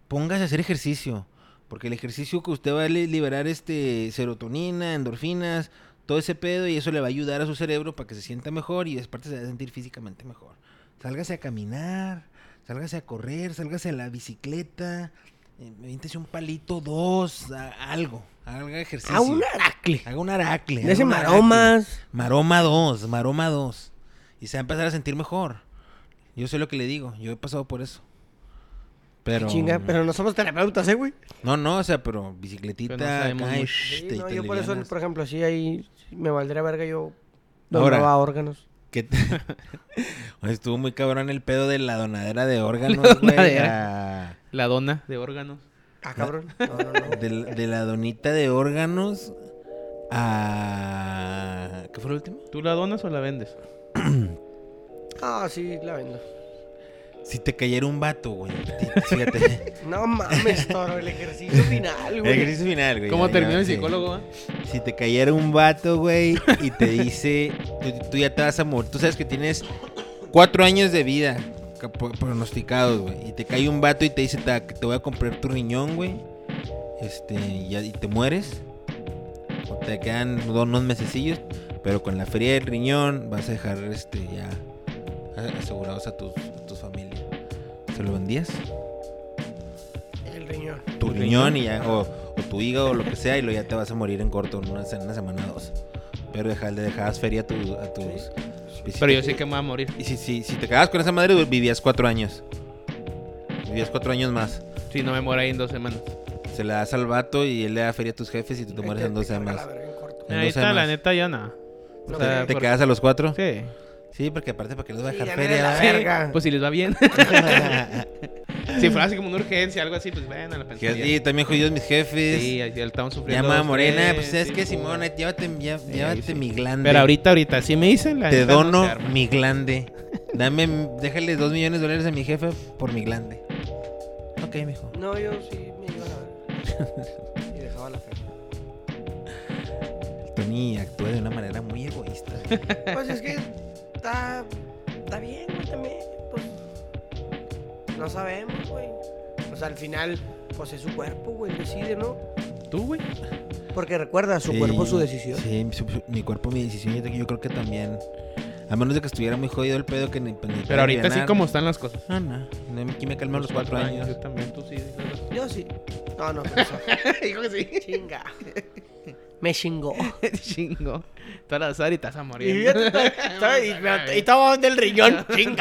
póngase a hacer ejercicio. Porque el ejercicio que usted va a li- liberar este serotonina, endorfinas, todo ese pedo, y eso le va a ayudar a su cerebro para que se sienta mejor y aparte se va a sentir físicamente mejor. Sálgase a caminar, sálgase a correr, sálgase a la bicicleta, eh, aviéntese un palito, dos, a- algo, haga ejercicio. A un aracle. Haga un aracle. Haga ese un aracle. maromas. Maroma 2, Maroma 2. Y se va a empezar a sentir mejor. Yo sé lo que le digo, yo he pasado por eso. Pero... Chinga, pero no somos terapeutas, ¿eh, güey? No, no, o sea, pero bicicletita, Pero no sabemos acá, y mucho. shh, Sí, te- no, te yo por eso, por ejemplo, sí ahí me valdría verga yo donaba órganos. Que <laughs> Estuvo muy cabrón el pedo de la donadera de órganos, <laughs> La güey. a- La dona de órganos. Ah, cabrón. No, no, no. De, la- de la donita de órganos a... ¿Qué fue lo último? ¿Tú la donas o la vendes? <clears throat> Ah, sí, la vendo. Si te cayera un vato, güey. Fíjate. <laughs> No mames, toro, el ejercicio final, El güey. ejercicio final, güey. ¿Cómo terminó el psicólogo? ah? Si te cayera un vato, güey, y te dice, tú, tú ya te vas a morir. Tú sabes que tienes cuatro años de vida ca- pro- pronosticados, güey. Y te cae un vato y te dice, "Ta- que te voy a comprar tu riñón, güey. Este, y, te mueres. O te quedan unos mesecillos. Pero con la feria del riñón vas a dejar, este, ya asegurados a tus, a tus familias. ¿Se lo vendías? El riñón. tu ¿Tu riñón riñón? y ya, o, tu hígado o lo que sea y luego ya te vas a morir en corto en una, una semana o dos. Pero deja- le dejabas feria a, tu- a tus visitas. Pero yo sé que me voy a morir. Y si, si, si te quedabas con esa madre, vivías cuatro años. Vivías cuatro años más. Si no me muero ahí en dos semanas. Se le das al vato y él le da feria a tus jefes y tú te mueres en dos semanas. la en Ahí dos está, la neta, ya no. No, O sea, ¿Te por- quedas a los cuatro? Sí. Sí, porque aparte, ¿para qué les va a Sí, dejar ya feria? la verga. <laughs> Pues si les va bien. <laughs> si fuera así como una urgencia, algo así, pues bueno, la Que pensaría. sí, también jodidos mis jefes. Sí, ahí estamos sufriendo. Llama a Morena, tres, pues sabes sí, qué, pues, Simón, llévate, ya- Sí, llévate sí. mi glande. Pero ahorita, ahorita, si me dicen, la Te no dono mi glande. Dame, déjale dos millones de dólares a mi jefe por mi glande. Ok, mijo. No, yo sí me iba a la verga. Y dejaba la fe. Tony actúa de una manera muy egoísta. Pues es que está, está bien, güey, también. Pues no sabemos, güey. O sea, al final, pues es su cuerpo, güey, decide, ¿no? ¿Tú, güey? Porque recuerda, su Sí, cuerpo, su decisión. Sí, su- su- mi cuerpo, mi decisión. Yo, yo creo que también. A menos de que estuviera muy jodido el pedo que ni, pues, ni Pero ahorita sí como están las cosas. No, no. no aquí me calmé a los cuatro años. Yo también, tú sí. Yo sí. No, no. <laughs> Dijo que sí. Chinga. <laughs> Me chingó. Chingo. Tú al azar y vas a Y morir. y <laughs> me- y estaba del riñón. Chinga. <laughs>